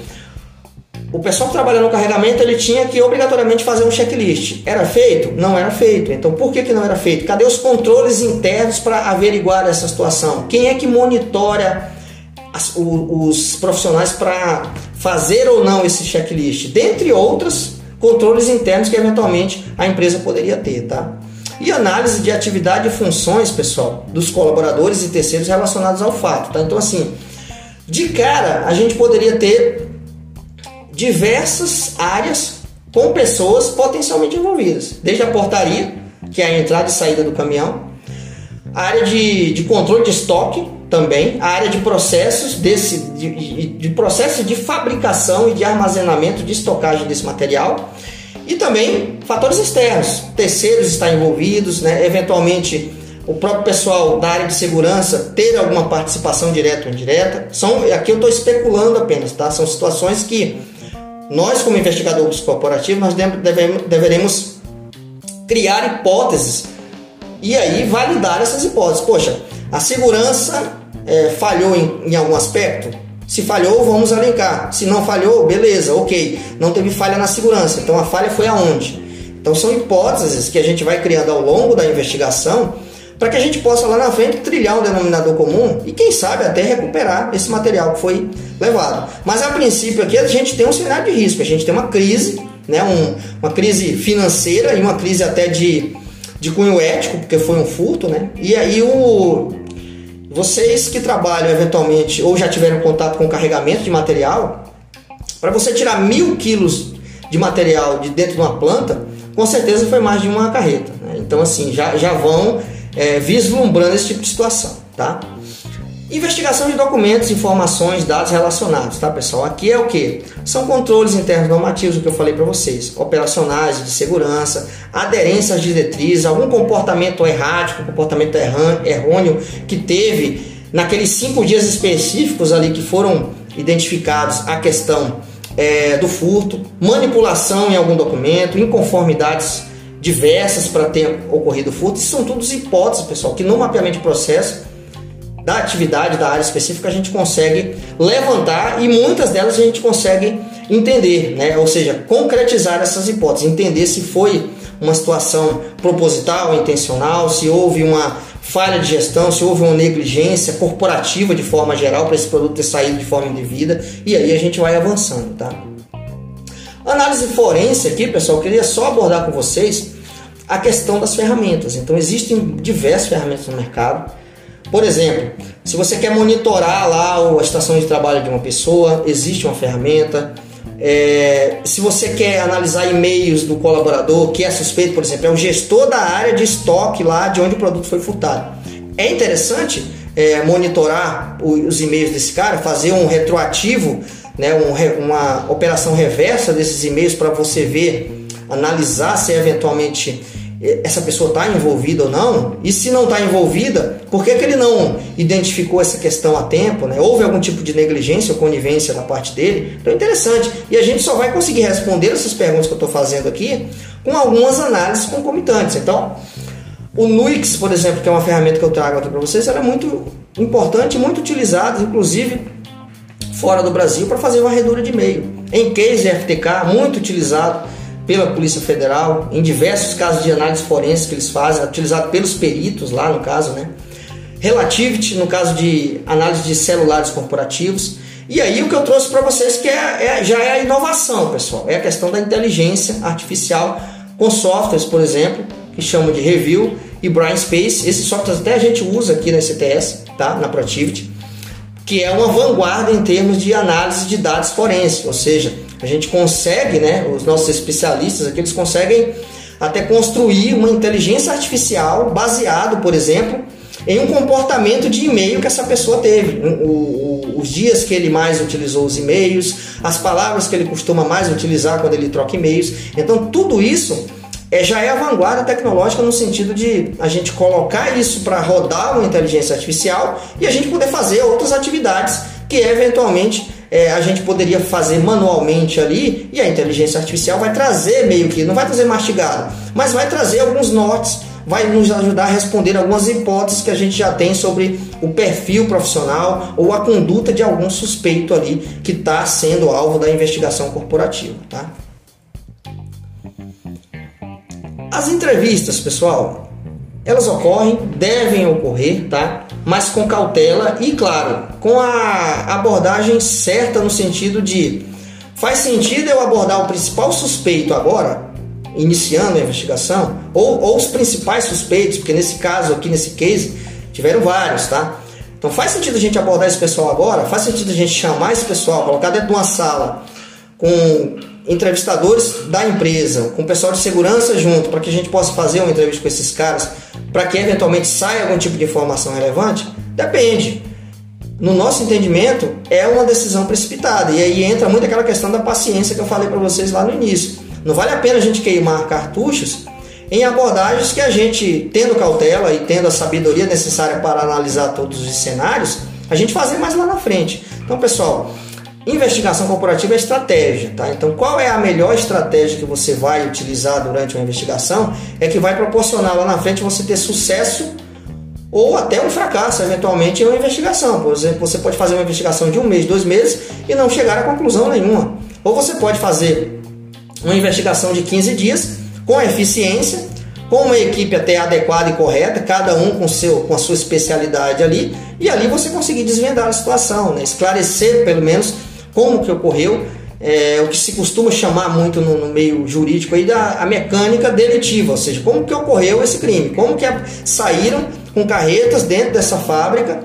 o pessoal que trabalha no carregamento ele tinha que obrigatoriamente fazer um checklist. Era feito? Não era feito. Então por que, que não era feito? Cadê os controles internos para averiguar essa situação? Quem é que monitora as, os, os profissionais para fazer ou não esse checklist? Dentre outros controles internos que eventualmente a empresa poderia ter, tá? e análise de atividade e funções, pessoal, dos colaboradores e terceiros relacionados ao fato. Tá? Então, assim, de cara, a gente poderia ter diversas áreas com pessoas potencialmente envolvidas, desde a portaria, que é a entrada e saída do caminhão, a área de, de controle de estoque também, a área de processos desse de, de, processo de fabricação e de armazenamento de estocagem desse material e também fatores externos, terceiros estar envolvidos, né? eventualmente o próprio pessoal da área de segurança ter alguma participação direta ou indireta. São, aqui eu estou especulando apenas, tá? São situações que nós, como investigadores corporativos, nós devemos, deveremos criar hipóteses e aí validar essas hipóteses. Poxa, a segurança é, falhou em, em algum aspecto? Se falhou, vamos alencar. Se não falhou, beleza, ok. Não teve falha na segurança. Então a falha foi aonde? Então são hipóteses que a gente vai criando ao longo da investigação para que a gente possa lá na frente trilhar um denominador comum e quem sabe até recuperar esse material que foi levado. Mas a princípio aqui a gente tem um cenário de risco, a gente tem uma crise, né, um, uma crise financeira e uma crise até de, de cunho ético, porque foi um furto, né? E aí o, vocês que trabalham eventualmente ou já tiveram contato com carregamento de material, para você tirar mil quilos de material de dentro de uma planta, com certeza foi mais de uma carreta. Né? Então, assim, já, já vão é, vislumbrando esse tipo de situação, tá? Investigação de documentos, informações, dados relacionados, tá pessoal? Aqui é o que? São controles internos normativos, o que eu falei para vocês, operacionais, de segurança, aderência às diretrizes, algum comportamento errático, comportamento errôneo que teve naqueles cinco dias específicos ali que foram identificados a questão é, do furto, manipulação em algum documento, inconformidades diversas para ter ocorrido furto. Isso são todas hipóteses, pessoal, que no mapeamento de processo da atividade, da área específica, a gente consegue levantar e muitas delas a gente consegue entender, né? ou seja, concretizar essas hipóteses, entender se foi uma situação proposital, intencional, se houve uma falha de gestão, se houve uma negligência corporativa de forma geral para esse produto ter saído de forma indevida, e aí a gente vai avançando, tá? Análise forense aqui, pessoal, queria só abordar com vocês a questão das ferramentas. Então, existem diversas ferramentas no mercado por exemplo, se você quer monitorar lá a estação de trabalho de uma pessoa, existe uma ferramenta. É, se você quer analisar e-mails do colaborador que é suspeito, por exemplo, é o gestor da área de estoque lá de onde o produto foi furtado. É interessante é, monitorar os e-mails desse cara, fazer um retroativo, né, um, uma operação reversa desses e-mails para você ver, analisar se eventualmente essa pessoa está envolvida ou não, e se não está envolvida, por que, que ele não identificou essa questão a tempo? Né? Houve algum tipo de negligência ou conivência da parte dele? Então é interessante. E a gente só vai conseguir responder essas perguntas que eu estou fazendo aqui com algumas análises concomitantes. Então, o Nuix, por exemplo, que é uma ferramenta que eu trago aqui para vocês, ela é muito importante, muito utilizada, inclusive fora do Brasil, para fazer varredura de e-mail. Em case FTK, muito utilizado pela Polícia Federal, em diversos casos de análise forense que eles fazem, utilizado pelos peritos lá no caso, né? Relativity, no caso de análise de celulares corporativos. E aí o que eu trouxe para vocês que é, é, já é a inovação, pessoal, é a questão da inteligência artificial com softwares, por exemplo, que chamam de Review e Brain Space. Esses softwares até a gente usa aqui na CTS, tá? Na Proactivity, que é uma vanguarda em termos de análise de dados forenses, ou seja, a gente consegue, né, os nossos especialistas aqui, eles conseguem até construir uma inteligência artificial baseado, por exemplo, em um comportamento de e-mail que essa pessoa teve, o, o, os dias que ele mais utilizou os e-mails, as palavras que ele costuma mais utilizar quando ele troca e-mails. Então, tudo isso é, já é a vanguarda tecnológica no sentido de a gente colocar isso para rodar uma inteligência artificial e a gente poder fazer outras atividades que eventualmente é, a gente poderia fazer manualmente ali e a inteligência artificial vai trazer meio que, não vai trazer mastigado, mas vai trazer alguns nortes, vai nos ajudar a responder algumas hipóteses que a gente já tem sobre o perfil profissional ou a conduta de algum suspeito ali que está sendo alvo da investigação corporativa. Tá? As entrevistas, pessoal, elas ocorrem, devem ocorrer, tá? Mas com cautela e, claro, com a abordagem certa no sentido de faz sentido eu abordar o principal suspeito agora iniciando a investigação, ou, ou os principais suspeitos, porque nesse caso aqui, nesse case, tiveram vários, tá? Então faz sentido a gente abordar esse pessoal agora, faz sentido a gente chamar esse pessoal, colocar dentro de uma sala com entrevistadores da empresa, com o pessoal de segurança junto, para que a gente possa fazer uma entrevista com esses caras, para que eventualmente saia algum tipo de informação relevante? Depende. No nosso entendimento, é uma decisão precipitada. E aí entra muito aquela questão da paciência que eu falei para vocês lá no início. Não vale a pena a gente queimar cartuchos em abordagens que a gente, tendo cautela e tendo a sabedoria necessária para analisar todos os cenários, a gente fazer mais lá na frente. Então, pessoal, investigação corporativa é estratégia, tá? Então, qual é a melhor estratégia que você vai utilizar durante uma investigação? É que vai proporcionar lá na frente você ter sucesso ou até um fracasso, eventualmente, em uma investigação. Por exemplo, você pode fazer uma investigação de um mês, dois meses e não chegar a conclusão nenhuma. Ou você pode fazer uma investigação de 15 dias com eficiência, com uma equipe até adequada e correta, cada um com, seu, com a sua especialidade ali, e ali você conseguir desvendar a situação, né? esclarecer pelo menos como que ocorreu, é, o que se costuma chamar muito no, no, meio jurídico aí da a mecânica deletiva, ou seja, como que ocorreu esse crime, como que a, saíram com carretas dentro dessa fábrica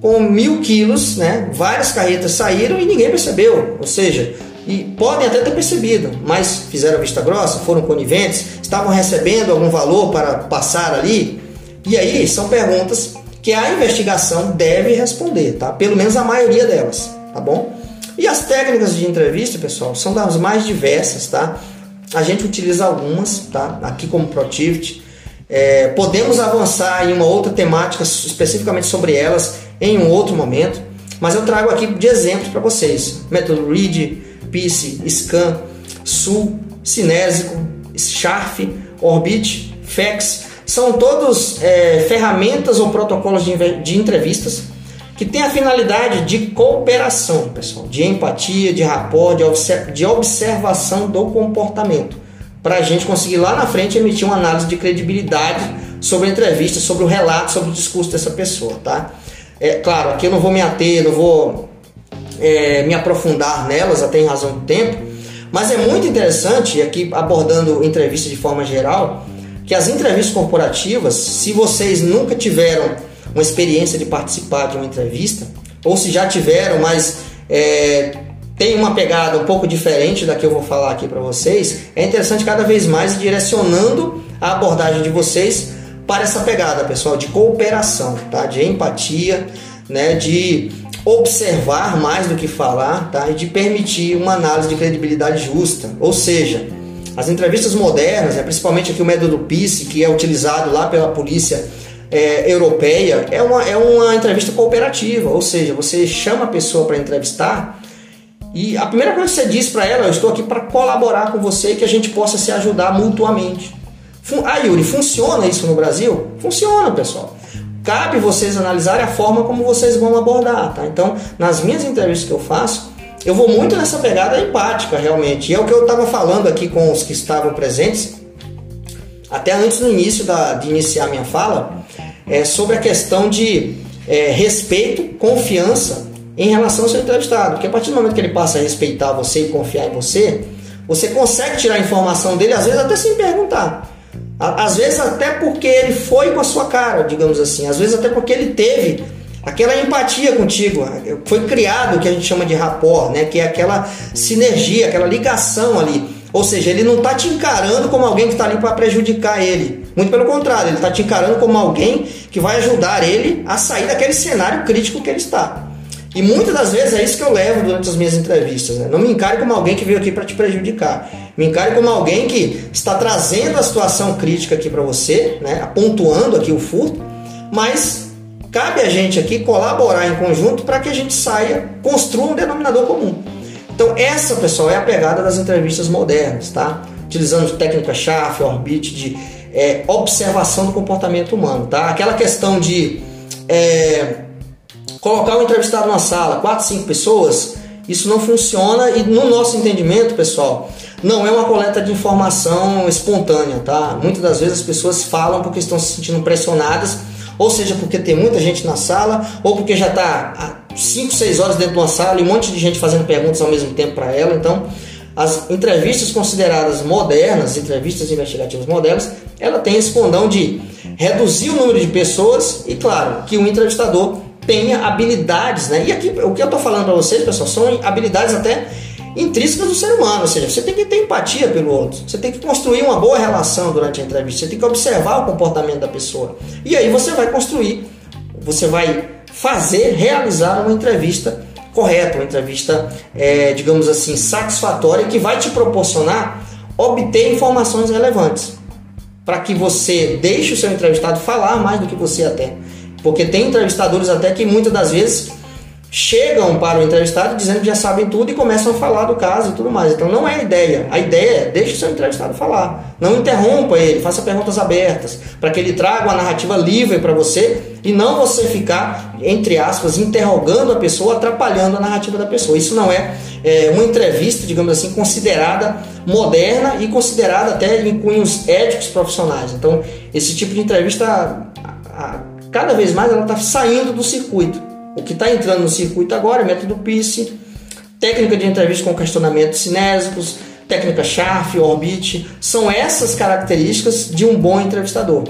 com mil quilos, né? Várias carretas saíram e ninguém percebeu, ou seja, e podem até ter percebido, mas fizeram vista grossa, foram coniventes, estavam recebendo algum valor para passar ali. E aí são perguntas que a investigação deve responder, tá? Pelo menos a maioria delas, tá bom? E as técnicas de entrevista, pessoal, são das mais diversas, tá? A gente utiliza algumas, tá? Aqui como Protivit. É, podemos avançar em uma outra temática especificamente sobre elas em um outro momento, mas eu trago aqui de exemplos para vocês. Método Read, PICE, SCAN, SUL, Cinésico, SHARF, Orbit, FEX, são todos é, ferramentas ou protocolos de, de entrevistas que têm a finalidade de cooperação, pessoal, de empatia, de rapport, de, observação do comportamento, para a gente conseguir lá na frente emitir uma análise de credibilidade sobre a entrevista, sobre o relato, sobre o discurso dessa pessoa, tá? É claro, aqui eu não vou me ater, não vou é, me aprofundar nelas, até em razão do tempo, mas é muito interessante, aqui abordando entrevista de forma geral, que as entrevistas corporativas, se vocês nunca tiveram uma experiência de participar de uma entrevista, ou se já tiveram, mas é, tem uma pegada um pouco diferente da que eu vou falar aqui para vocês, é interessante cada vez mais direcionando a abordagem de vocês para essa pegada, pessoal, de cooperação, tá? De empatia, né? De observar mais do que falar tá? e de permitir uma análise de credibilidade justa. Ou seja, as entrevistas modernas, né, principalmente aqui o método PICE, que é utilizado lá pela polícia é, europeia, é uma, é uma entrevista cooperativa, ou seja, você chama a pessoa para entrevistar e a primeira coisa que você diz para ela, eu estou aqui para colaborar com você e que a gente possa se ajudar mutuamente. Ah, Yuri, funciona isso no Brasil? Funciona, pessoal cabe vocês analisarem a forma como vocês vão abordar, tá? Então, nas minhas entrevistas que eu faço, eu vou muito nessa pegada empática, realmente. E é o que eu estava falando aqui com os que estavam presentes, até antes no início da, de iniciar minha fala, é sobre a questão de é, respeito, confiança em relação ao seu entrevistado. Porque a partir do momento que ele passa a respeitar você e confiar em você, você consegue tirar a informação dele, às vezes até sem perguntar. Às vezes até porque ele foi com a sua cara, digamos assim. Às vezes até porque ele teve aquela empatia contigo. Foi criado o que a gente chama de rapport, né? Que é aquela sinergia, aquela ligação ali. Ou seja, ele não está te encarando como alguém que está ali para prejudicar ele. Muito pelo contrário, ele está te encarando como alguém que vai ajudar ele a sair daquele cenário crítico que ele está. E muitas das vezes é isso que eu levo durante as minhas entrevistas. Né? Não me encare como alguém que veio aqui para te prejudicar. Me encare como alguém que está trazendo a situação crítica aqui para você, né? pontuando aqui o furto, mas cabe a gente aqui colaborar em conjunto para que a gente saia, construa um denominador comum. Então essa, pessoal, é a pegada das entrevistas modernas, tá? Utilizando técnica chave, orbit, de é, observação do comportamento humano, tá? Aquela questão de é, colocar um entrevistado na sala, quatro, cinco pessoas, isso não funciona e no nosso entendimento, pessoal, não é uma coleta de informação espontânea, tá? Muitas das vezes as pessoas falam porque estão se sentindo pressionadas, ou seja, porque tem muita gente na sala, ou porque já está 5, 6 horas dentro de uma sala e um monte de gente fazendo perguntas ao mesmo tempo para ela. Então, as entrevistas consideradas modernas, entrevistas investigativas modernas, ela tem esse condão de reduzir o número de pessoas e, claro, que o entrevistador tenha habilidades, né? E aqui o que eu estou falando para vocês, pessoal, são habilidades até intrínsecas do ser humano, ou seja, você tem que ter empatia pelo outro, você tem que construir uma boa relação durante a entrevista, você tem que observar o comportamento da pessoa. E aí você vai construir, você vai fazer, realizar uma entrevista correta, uma entrevista, é, digamos assim, satisfatória, que vai te proporcionar obter informações relevantes para que você deixe o seu entrevistado falar mais do que você até. Porque tem entrevistadores até que muitas das vezes chegam para o entrevistado dizendo que já sabem tudo e começam a falar do caso e tudo mais. Então não é a ideia. A ideia é deixe o seu entrevistado falar. Não interrompa ele, faça perguntas abertas, para que ele traga uma narrativa livre para você e não você ficar, entre aspas, interrogando a pessoa, atrapalhando a narrativa da pessoa. Isso não é, é uma entrevista, digamos assim, considerada moderna e considerada até em cunhos éticos profissionais. Então, esse tipo de entrevista, a, a, cada vez mais, ela está saindo do circuito. O que está entrando no circuito agora é método PICE, técnica de entrevista com questionamentos cinésicos, técnica SHARF, Orbit, são essas características de um bom entrevistador.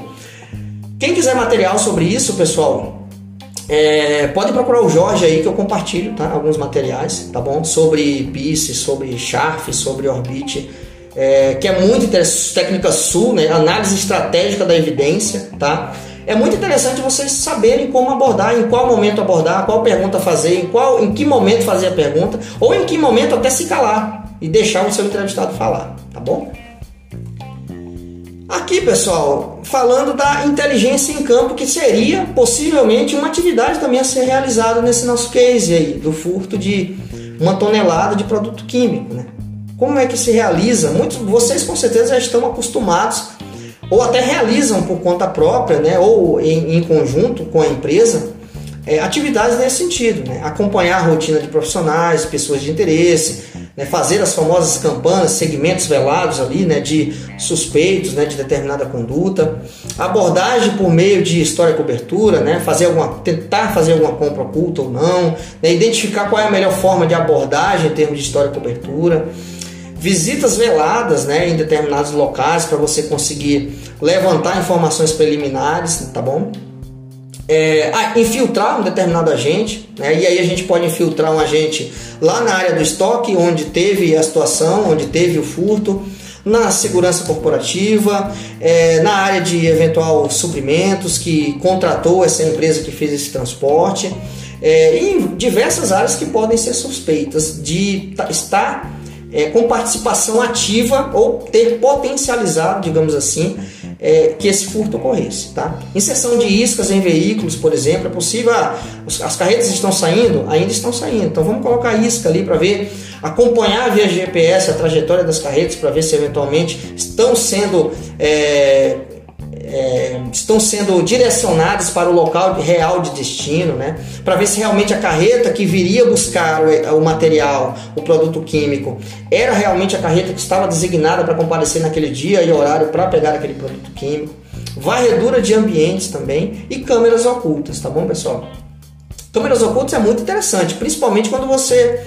Quem quiser material sobre isso, pessoal, é, pode procurar o Jorge aí que eu compartilho, tá? Alguns materiais, tá bom? Sobre PICE, sobre SHARF, sobre Orbit, é, que é muito interessante, técnica SUL, né? Análise estratégica da evidência, tá? É muito interessante vocês saberem como abordar, em qual momento abordar, qual pergunta fazer, em, qual, em que momento fazer a pergunta, ou em que momento até se calar e deixar o seu entrevistado falar, tá bom? Aqui, pessoal, falando da inteligência em campo, que seria possivelmente uma atividade também a ser realizada nesse nosso case aí, do furto de uma tonelada de produto químico, né? Como é que se realiza? Muitos vocês com certeza já estão acostumados ou até realizam por conta própria, né, ou em, em conjunto com a empresa, é, atividades nesse sentido, né? acompanhar a rotina de profissionais, pessoas de interesse, né? fazer as famosas campanhas, segmentos velados ali, né? de suspeitos né? de determinada conduta, abordagem por meio de história cobertura, né? fazer alguma, tentar fazer alguma compra oculta ou não, né? identificar qual é a melhor forma de abordagem em termos de história cobertura visitas veladas né, em determinados locais para você conseguir levantar informações preliminares, tá bom? É, ah, infiltrar um determinado agente, né, e aí a gente pode infiltrar um agente lá na área do estoque, onde teve a situação, onde teve o furto, na segurança corporativa, é, na área de eventual suprimentos que contratou essa empresa que fez esse transporte, é, e em diversas áreas que podem ser suspeitas de estar é, com participação ativa ou ter potencializado, digamos assim, é, que esse furto ocorresse. Tá? Inserção de iscas em veículos, por exemplo, é possível. Ah, as carretas estão saindo? Ainda estão saindo. Então vamos colocar isca ali para ver, acompanhar via GPS a trajetória das carretas para ver se eventualmente estão sendo é, é, estão sendo direcionadas para o local real de destino, né? para ver se realmente a carreta que viria buscar o, o, material, o produto químico, era realmente a carreta que estava designada para comparecer naquele dia e horário para pegar aquele produto químico. Varredura de ambientes também e câmeras ocultas, tá bom, pessoal? Câmeras ocultas é muito interessante, principalmente quando você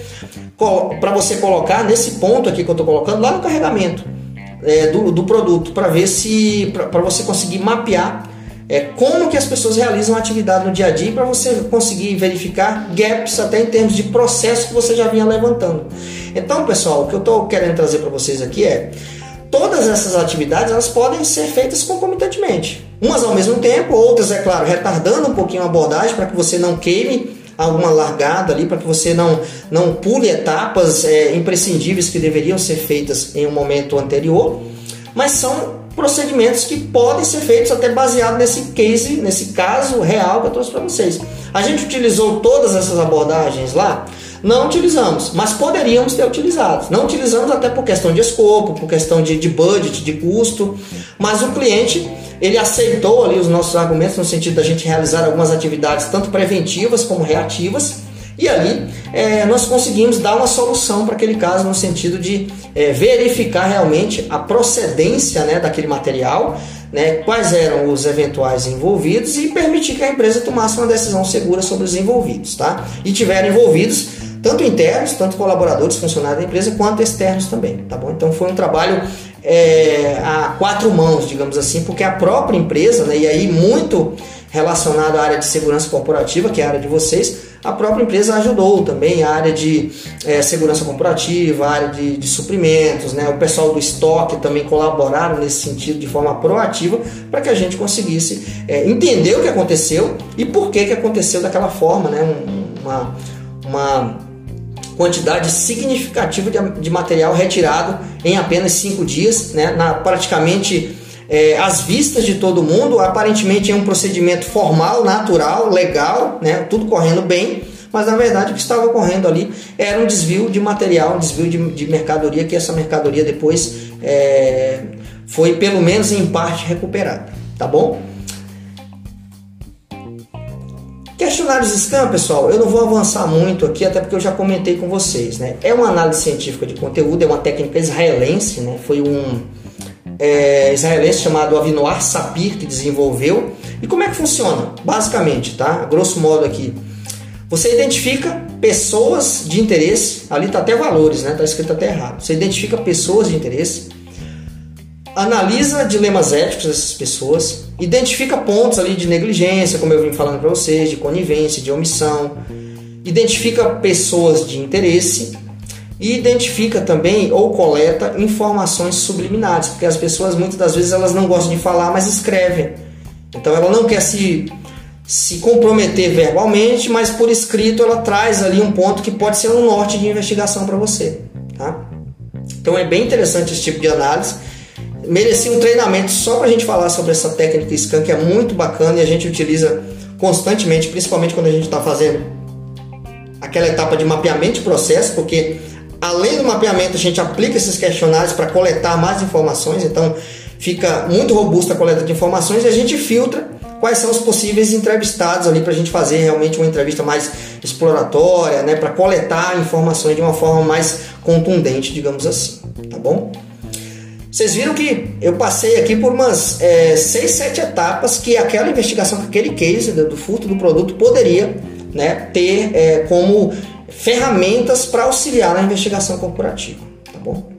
para você colocar nesse ponto aqui que eu estou colocando lá no carregamento é, do, do produto para ver se para você conseguir mapear é, como que as pessoas realizam a atividade no dia a dia para você conseguir verificar gaps até em termos de processo que você já vinha levantando. Então, pessoal, o que eu estou querendo trazer para vocês aqui é todas essas atividades elas podem ser feitas concomitantemente, umas ao mesmo tempo, outras, é claro, retardando um pouquinho a abordagem para que você não queime alguma largada ali para que você não, não pule etapas é, imprescindíveis que deveriam ser feitas em um momento anterior, mas são procedimentos que podem ser feitos até baseado nesse case, nesse caso real que eu trouxe para vocês. A gente utilizou todas essas abordagens lá? Não utilizamos, mas poderíamos ter utilizado. Não utilizamos até por questão de escopo, por questão de, de budget, de custo, mas o cliente ele aceitou ali os nossos argumentos no sentido da gente realizar algumas atividades tanto preventivas como reativas e ali é, nós conseguimos dar uma solução para aquele caso no sentido de é, verificar realmente a procedência né, daquele material, né, quais eram os eventuais envolvidos e permitir que a empresa tomasse uma decisão segura sobre os envolvidos, tá? E tiveram envolvidos tanto internos, tanto colaboradores, funcionários da empresa, quanto externos também, tá bom? Então foi um trabalho é, a quatro mãos, digamos assim, porque a própria empresa, né, e aí muito relacionado à área de segurança corporativa, que é a área de vocês, a própria empresa ajudou também a área de é, segurança corporativa, a área de, de, suprimentos, né? o pessoal do estoque também colaboraram nesse sentido de forma proativa para que a gente conseguisse é, entender o que aconteceu e por que, que aconteceu daquela forma, né? uma, uma quantidade significativa de, de material retirado em apenas cinco dias, né? na praticamente é, às vistas de todo mundo, aparentemente é um procedimento formal, natural, legal, né, tudo correndo bem, mas na verdade o que estava ocorrendo ali era um desvio de material, um desvio de, de mercadoria, que essa mercadoria depois é, foi pelo menos em parte recuperada, tá bom? Questionários SCAM, pessoal, eu não vou avançar muito aqui, até porque eu já comentei com vocês, né? É uma análise científica de conteúdo, é uma técnica israelense, né? Foi um, é, israelense chamado Avinoar Sapir que desenvolveu. E como é que funciona? Basicamente, tá? Grosso modo aqui. Você identifica pessoas de interesse, ali tá até valores, né? Tá escrito até errado. Você identifica pessoas de interesse, analisa dilemas éticos dessas pessoas, identifica pontos ali de negligência, como eu vim falando para vocês, de conivência, de omissão, identifica pessoas de interesse e identifica também ou coleta informações subliminares, porque as pessoas muitas das vezes elas não gostam de falar, mas escrevem. Então ela não quer se se comprometer verbalmente, mas por escrito ela traz ali um ponto que pode ser um norte de investigação para você, tá? Então é bem interessante esse tipo de análise. Merecia um treinamento só para a gente falar sobre essa técnica scan que é muito bacana e a gente utiliza constantemente, principalmente quando a gente está fazendo aquela etapa de mapeamento de processo, porque Além do mapeamento, a gente aplica esses questionários para coletar mais informações, então fica muito robusta a coleta de informações e a gente filtra quais são os possíveis entrevistados ali para a gente fazer realmente uma entrevista mais exploratória, né, para coletar informações de uma forma mais contundente, digamos assim, tá bom? Vocês viram que eu passei aqui por umas é, seis, sete etapas que aquela investigação, aquele case do furto do produto poderia né, ter é, como ferramentas para auxiliar na investigação corporativa, tá bom?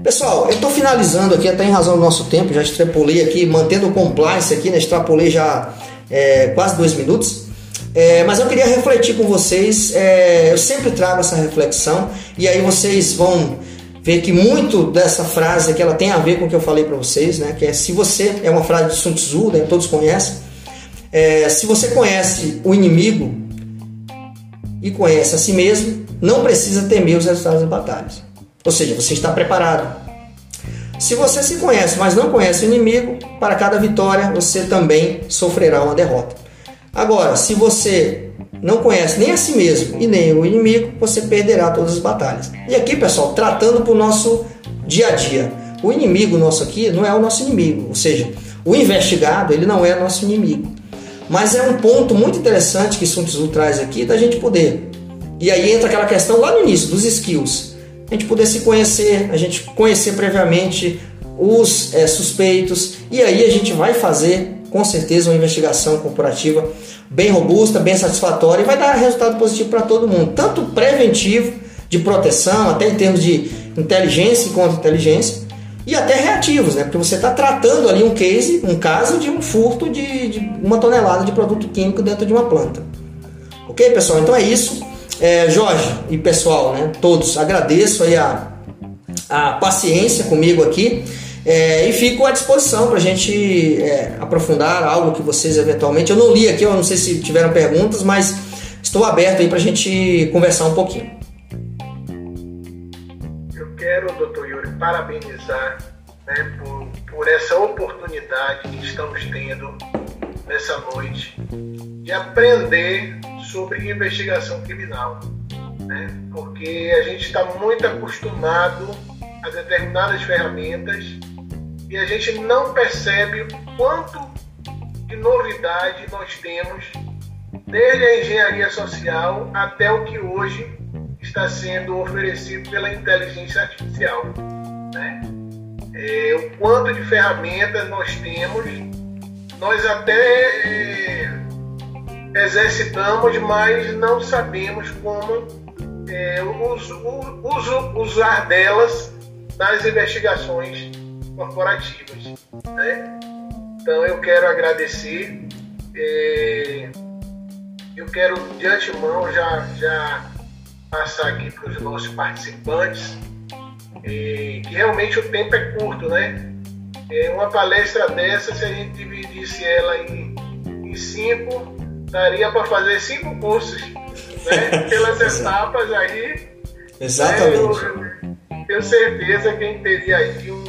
Pessoal, eu estou finalizando aqui, até em razão do nosso tempo, já extrapolei aqui, mantendo o compliance aqui, né? Extrapolei já é, quase dois minutos. É, mas eu queria refletir com vocês, é, eu sempre trago essa reflexão, e aí vocês vão ver que muito dessa frase aqui ela tem a ver com o que eu falei para vocês, né? Que é se você, é uma frase de Sun Tzu, né? todos conhecem, é, se você conhece o inimigo, e conhece a si mesmo, não precisa temer os resultados das batalhas. Ou seja, você está preparado. Se você se conhece, mas não conhece o inimigo, para cada vitória você também sofrerá uma derrota. Agora, se você não conhece nem a si mesmo e nem o inimigo, você perderá todas as batalhas. E aqui, pessoal, tratando para o nosso dia a dia. O inimigo nosso aqui não é o nosso inimigo, ou seja, o investigado ele não é nosso inimigo. Mas é um ponto muito interessante que Sun Tzu traz aqui da gente poder. E aí entra aquela questão lá no início dos skills. A gente poder se conhecer, a gente conhecer previamente os é, suspeitos e aí a gente vai fazer com certeza uma investigação corporativa bem robusta, bem satisfatória e vai dar resultado positivo para todo mundo, tanto preventivo de proteção, até em termos de inteligência e contra-inteligência, e até reativos, né? Porque você está tratando ali um case, um caso de um furto de, de, uma tonelada de produto químico dentro de uma planta. Ok, pessoal? Então é isso. É, Jorge e pessoal, né? Todos, agradeço aí a, a paciência comigo aqui. É, e fico à disposição para a gente é, aprofundar algo que vocês eventualmente. Eu não li aqui, eu não sei se tiveram perguntas, mas estou aberto aí para a gente conversar um pouquinho quero, doutor Yuri, parabenizar né, por, por essa oportunidade que estamos tendo nessa noite de aprender sobre investigação criminal. Né? Porque a gente está muito acostumado a determinadas ferramentas e a gente não percebe o quanto de novidade nós temos, desde a engenharia social até o que hoje está sendo oferecido pela inteligência artificial. Né? É, o quanto de ferramentas nós temos, nós até é, exercitamos, mas não sabemos como é, us, us, usar delas nas investigações corporativas. Né? Então eu quero agradecer, é, eu quero de antemão já, já passar aqui para os nossos participantes é, que realmente o tempo é curto, né? É, uma palestra dessa, se a gente dividisse ela em, em cinco, daria para fazer cinco cursos, né? Pelas etapas aí. Exatamente. Né? Eu, tenho certeza que a gente teria aí um,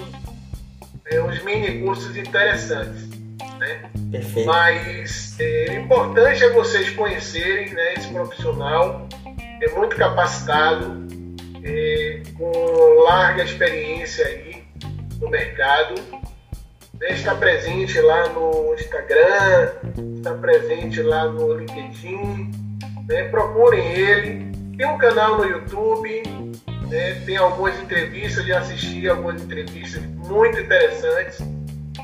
é, uns mini cursos interessantes. Né? Perfeito. Mas é, o importante é vocês conhecerem né, esse profissional, é muito capacitado, é, com larga experiência aí no mercado. Né, está presente lá no Instagram, está presente lá no LinkedIn. Né? Procurem ele. Tem um canal no YouTube, né? tem algumas entrevistas, já assisti algumas entrevistas muito interessantes,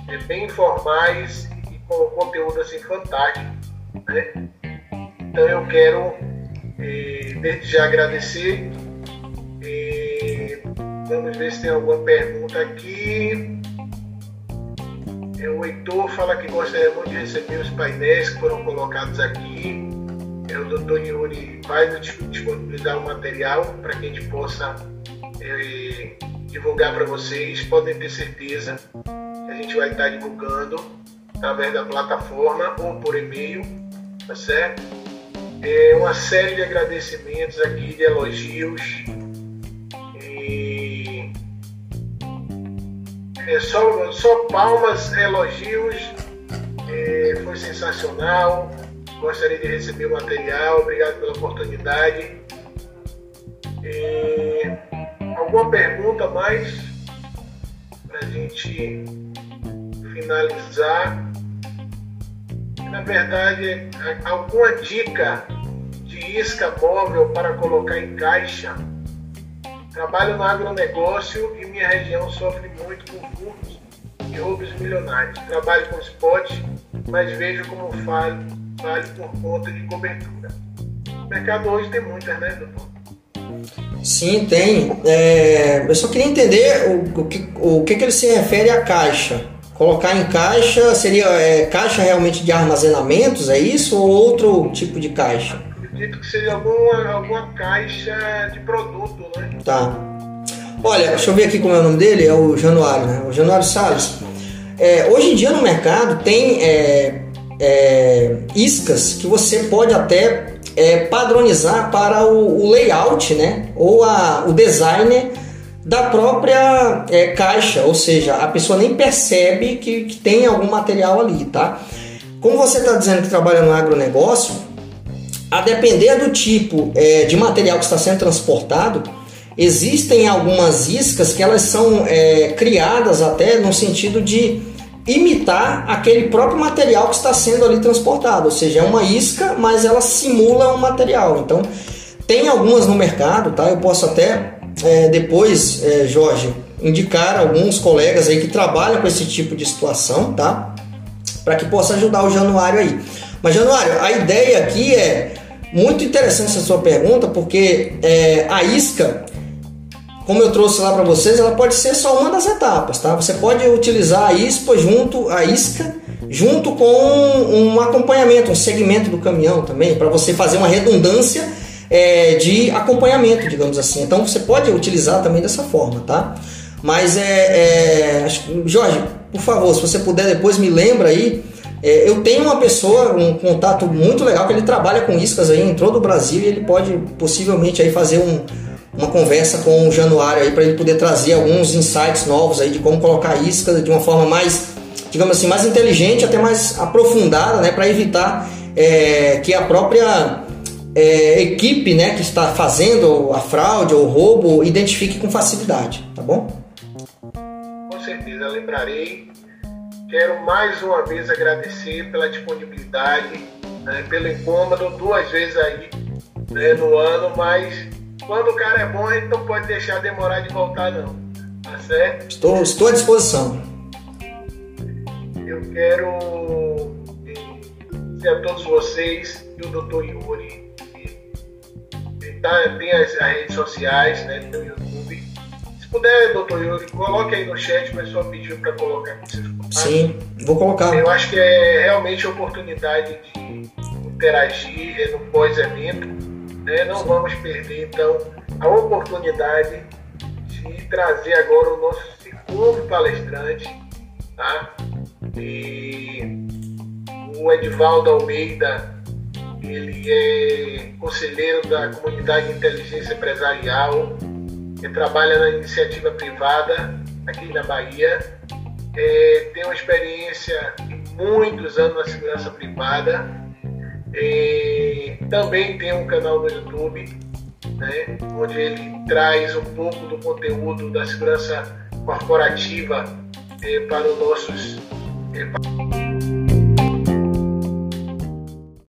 é, bem informais e com conteúdo assim fantástico. Né? Então eu quero é, desde já agradecer e vamos ver se tem alguma pergunta aqui. É, o Heitor fala que gostaria muito de receber os painéis que foram colocados aqui. É, o doutor Yuri vai disponibilizar o material para que a gente possa é, divulgar para vocês. Podem ter certeza que a gente vai estar divulgando através da plataforma ou por e-mail, tá certo? É uma série de agradecimentos aqui, de elogios é, só, só palmas, elogios, é, foi sensacional. Gostaria de receber o material, obrigado pela oportunidade. É, alguma pergunta mais para a gente finalizar? Na verdade, alguma dica de isca móvel para colocar em caixa Trabalho no agronegócio e minha região sofre muito com furtos e roubos milionários. Trabalho com spot, mas vejo como falho, falho por conta de cobertura. O mercado hoje tem muitas, né, doutor? Sim, tem. É, eu só queria entender o, o, que, o que, que ele se refere à caixa. Colocar em caixa seria é, caixa realmente de armazenamentos, é isso? Ou outro tipo de caixa? acredito que seja alguma, alguma caixa de produto, né? Tá. Olha, deixa eu ver aqui como é o nome dele, é o Januário, né? O Januário Salles. É, hoje em dia no mercado tem é, iscas que você pode até é, padronizar para o, o, layout, né? Ou a, o designer da própria é, caixa, ou seja, a pessoa nem percebe que, que tem algum material ali, tá? Como você está dizendo que trabalha no agronegócio, a depender do tipo é, de material que está sendo transportado, existem algumas iscas que elas são é, criadas até no sentido de imitar aquele próprio material que está sendo ali transportado, ou seja, é uma isca, mas ela simula um material. Então, tem algumas no mercado, tá? Eu posso até é, depois, é, Jorge, indicar alguns colegas aí que trabalham com esse tipo de situação, tá? Para que possa ajudar o Januário aí. Mas, Januário, a ideia aqui é muito interessante essa sua pergunta, porque é, a isca, como eu trouxe lá para vocês, ela pode ser só uma das etapas, tá? Você pode utilizar a isca junto, a isca junto com um acompanhamento, um segmento do caminhão também, para você fazer uma redundância é, de acompanhamento, digamos assim. Então você pode utilizar também dessa forma, tá? Mas é, é Jorge, por favor, se você puder depois me lembra aí é, eu tenho uma pessoa, um contato muito legal, que ele trabalha com iscas aí, entrou do Brasil e ele pode possivelmente aí fazer um, uma conversa com o Januário aí para ele poder trazer alguns insights novos aí de como colocar iscas de uma forma mais, digamos assim, mais inteligente, até mais aprofundada, né, para evitar é, que a própria é, equipe, né, que está fazendo a fraude ou roubo identifique com facilidade, tá bom? Com certeza, lembrarei Quero mais uma vez agradecer pela disponibilidade, né, pelo incômodo, duas vezes aí né, no ano, mas quando o cara é bom, a gente não pode deixar demorar de voltar não. Tá certo? Estou, estou à disposição. Eu quero agradecer a todos vocês e o Dr. Yuri. Ele tá, tem as, as, redes sociais, né, tem o YouTube. Se puder, doutor Yuri, coloque aí no chat, o pessoal pediu para colocar aqui seus contatos. Sim, vou colocar. Eu acho que é realmente a oportunidade de interagir no pós-evento. Né? Não vamos perder, então, a oportunidade de trazer agora o nosso segundo palestrante, tá? E o Edivaldo Almeida, ele é conselheiro da comunidade de inteligência empresarial, que trabalha na iniciativa privada aqui na Bahia, é, tem uma experiência de muitos anos na segurança privada, é, também tem um canal no YouTube, né, onde ele traz um pouco do conteúdo da segurança corporativa é, para os nossos. É,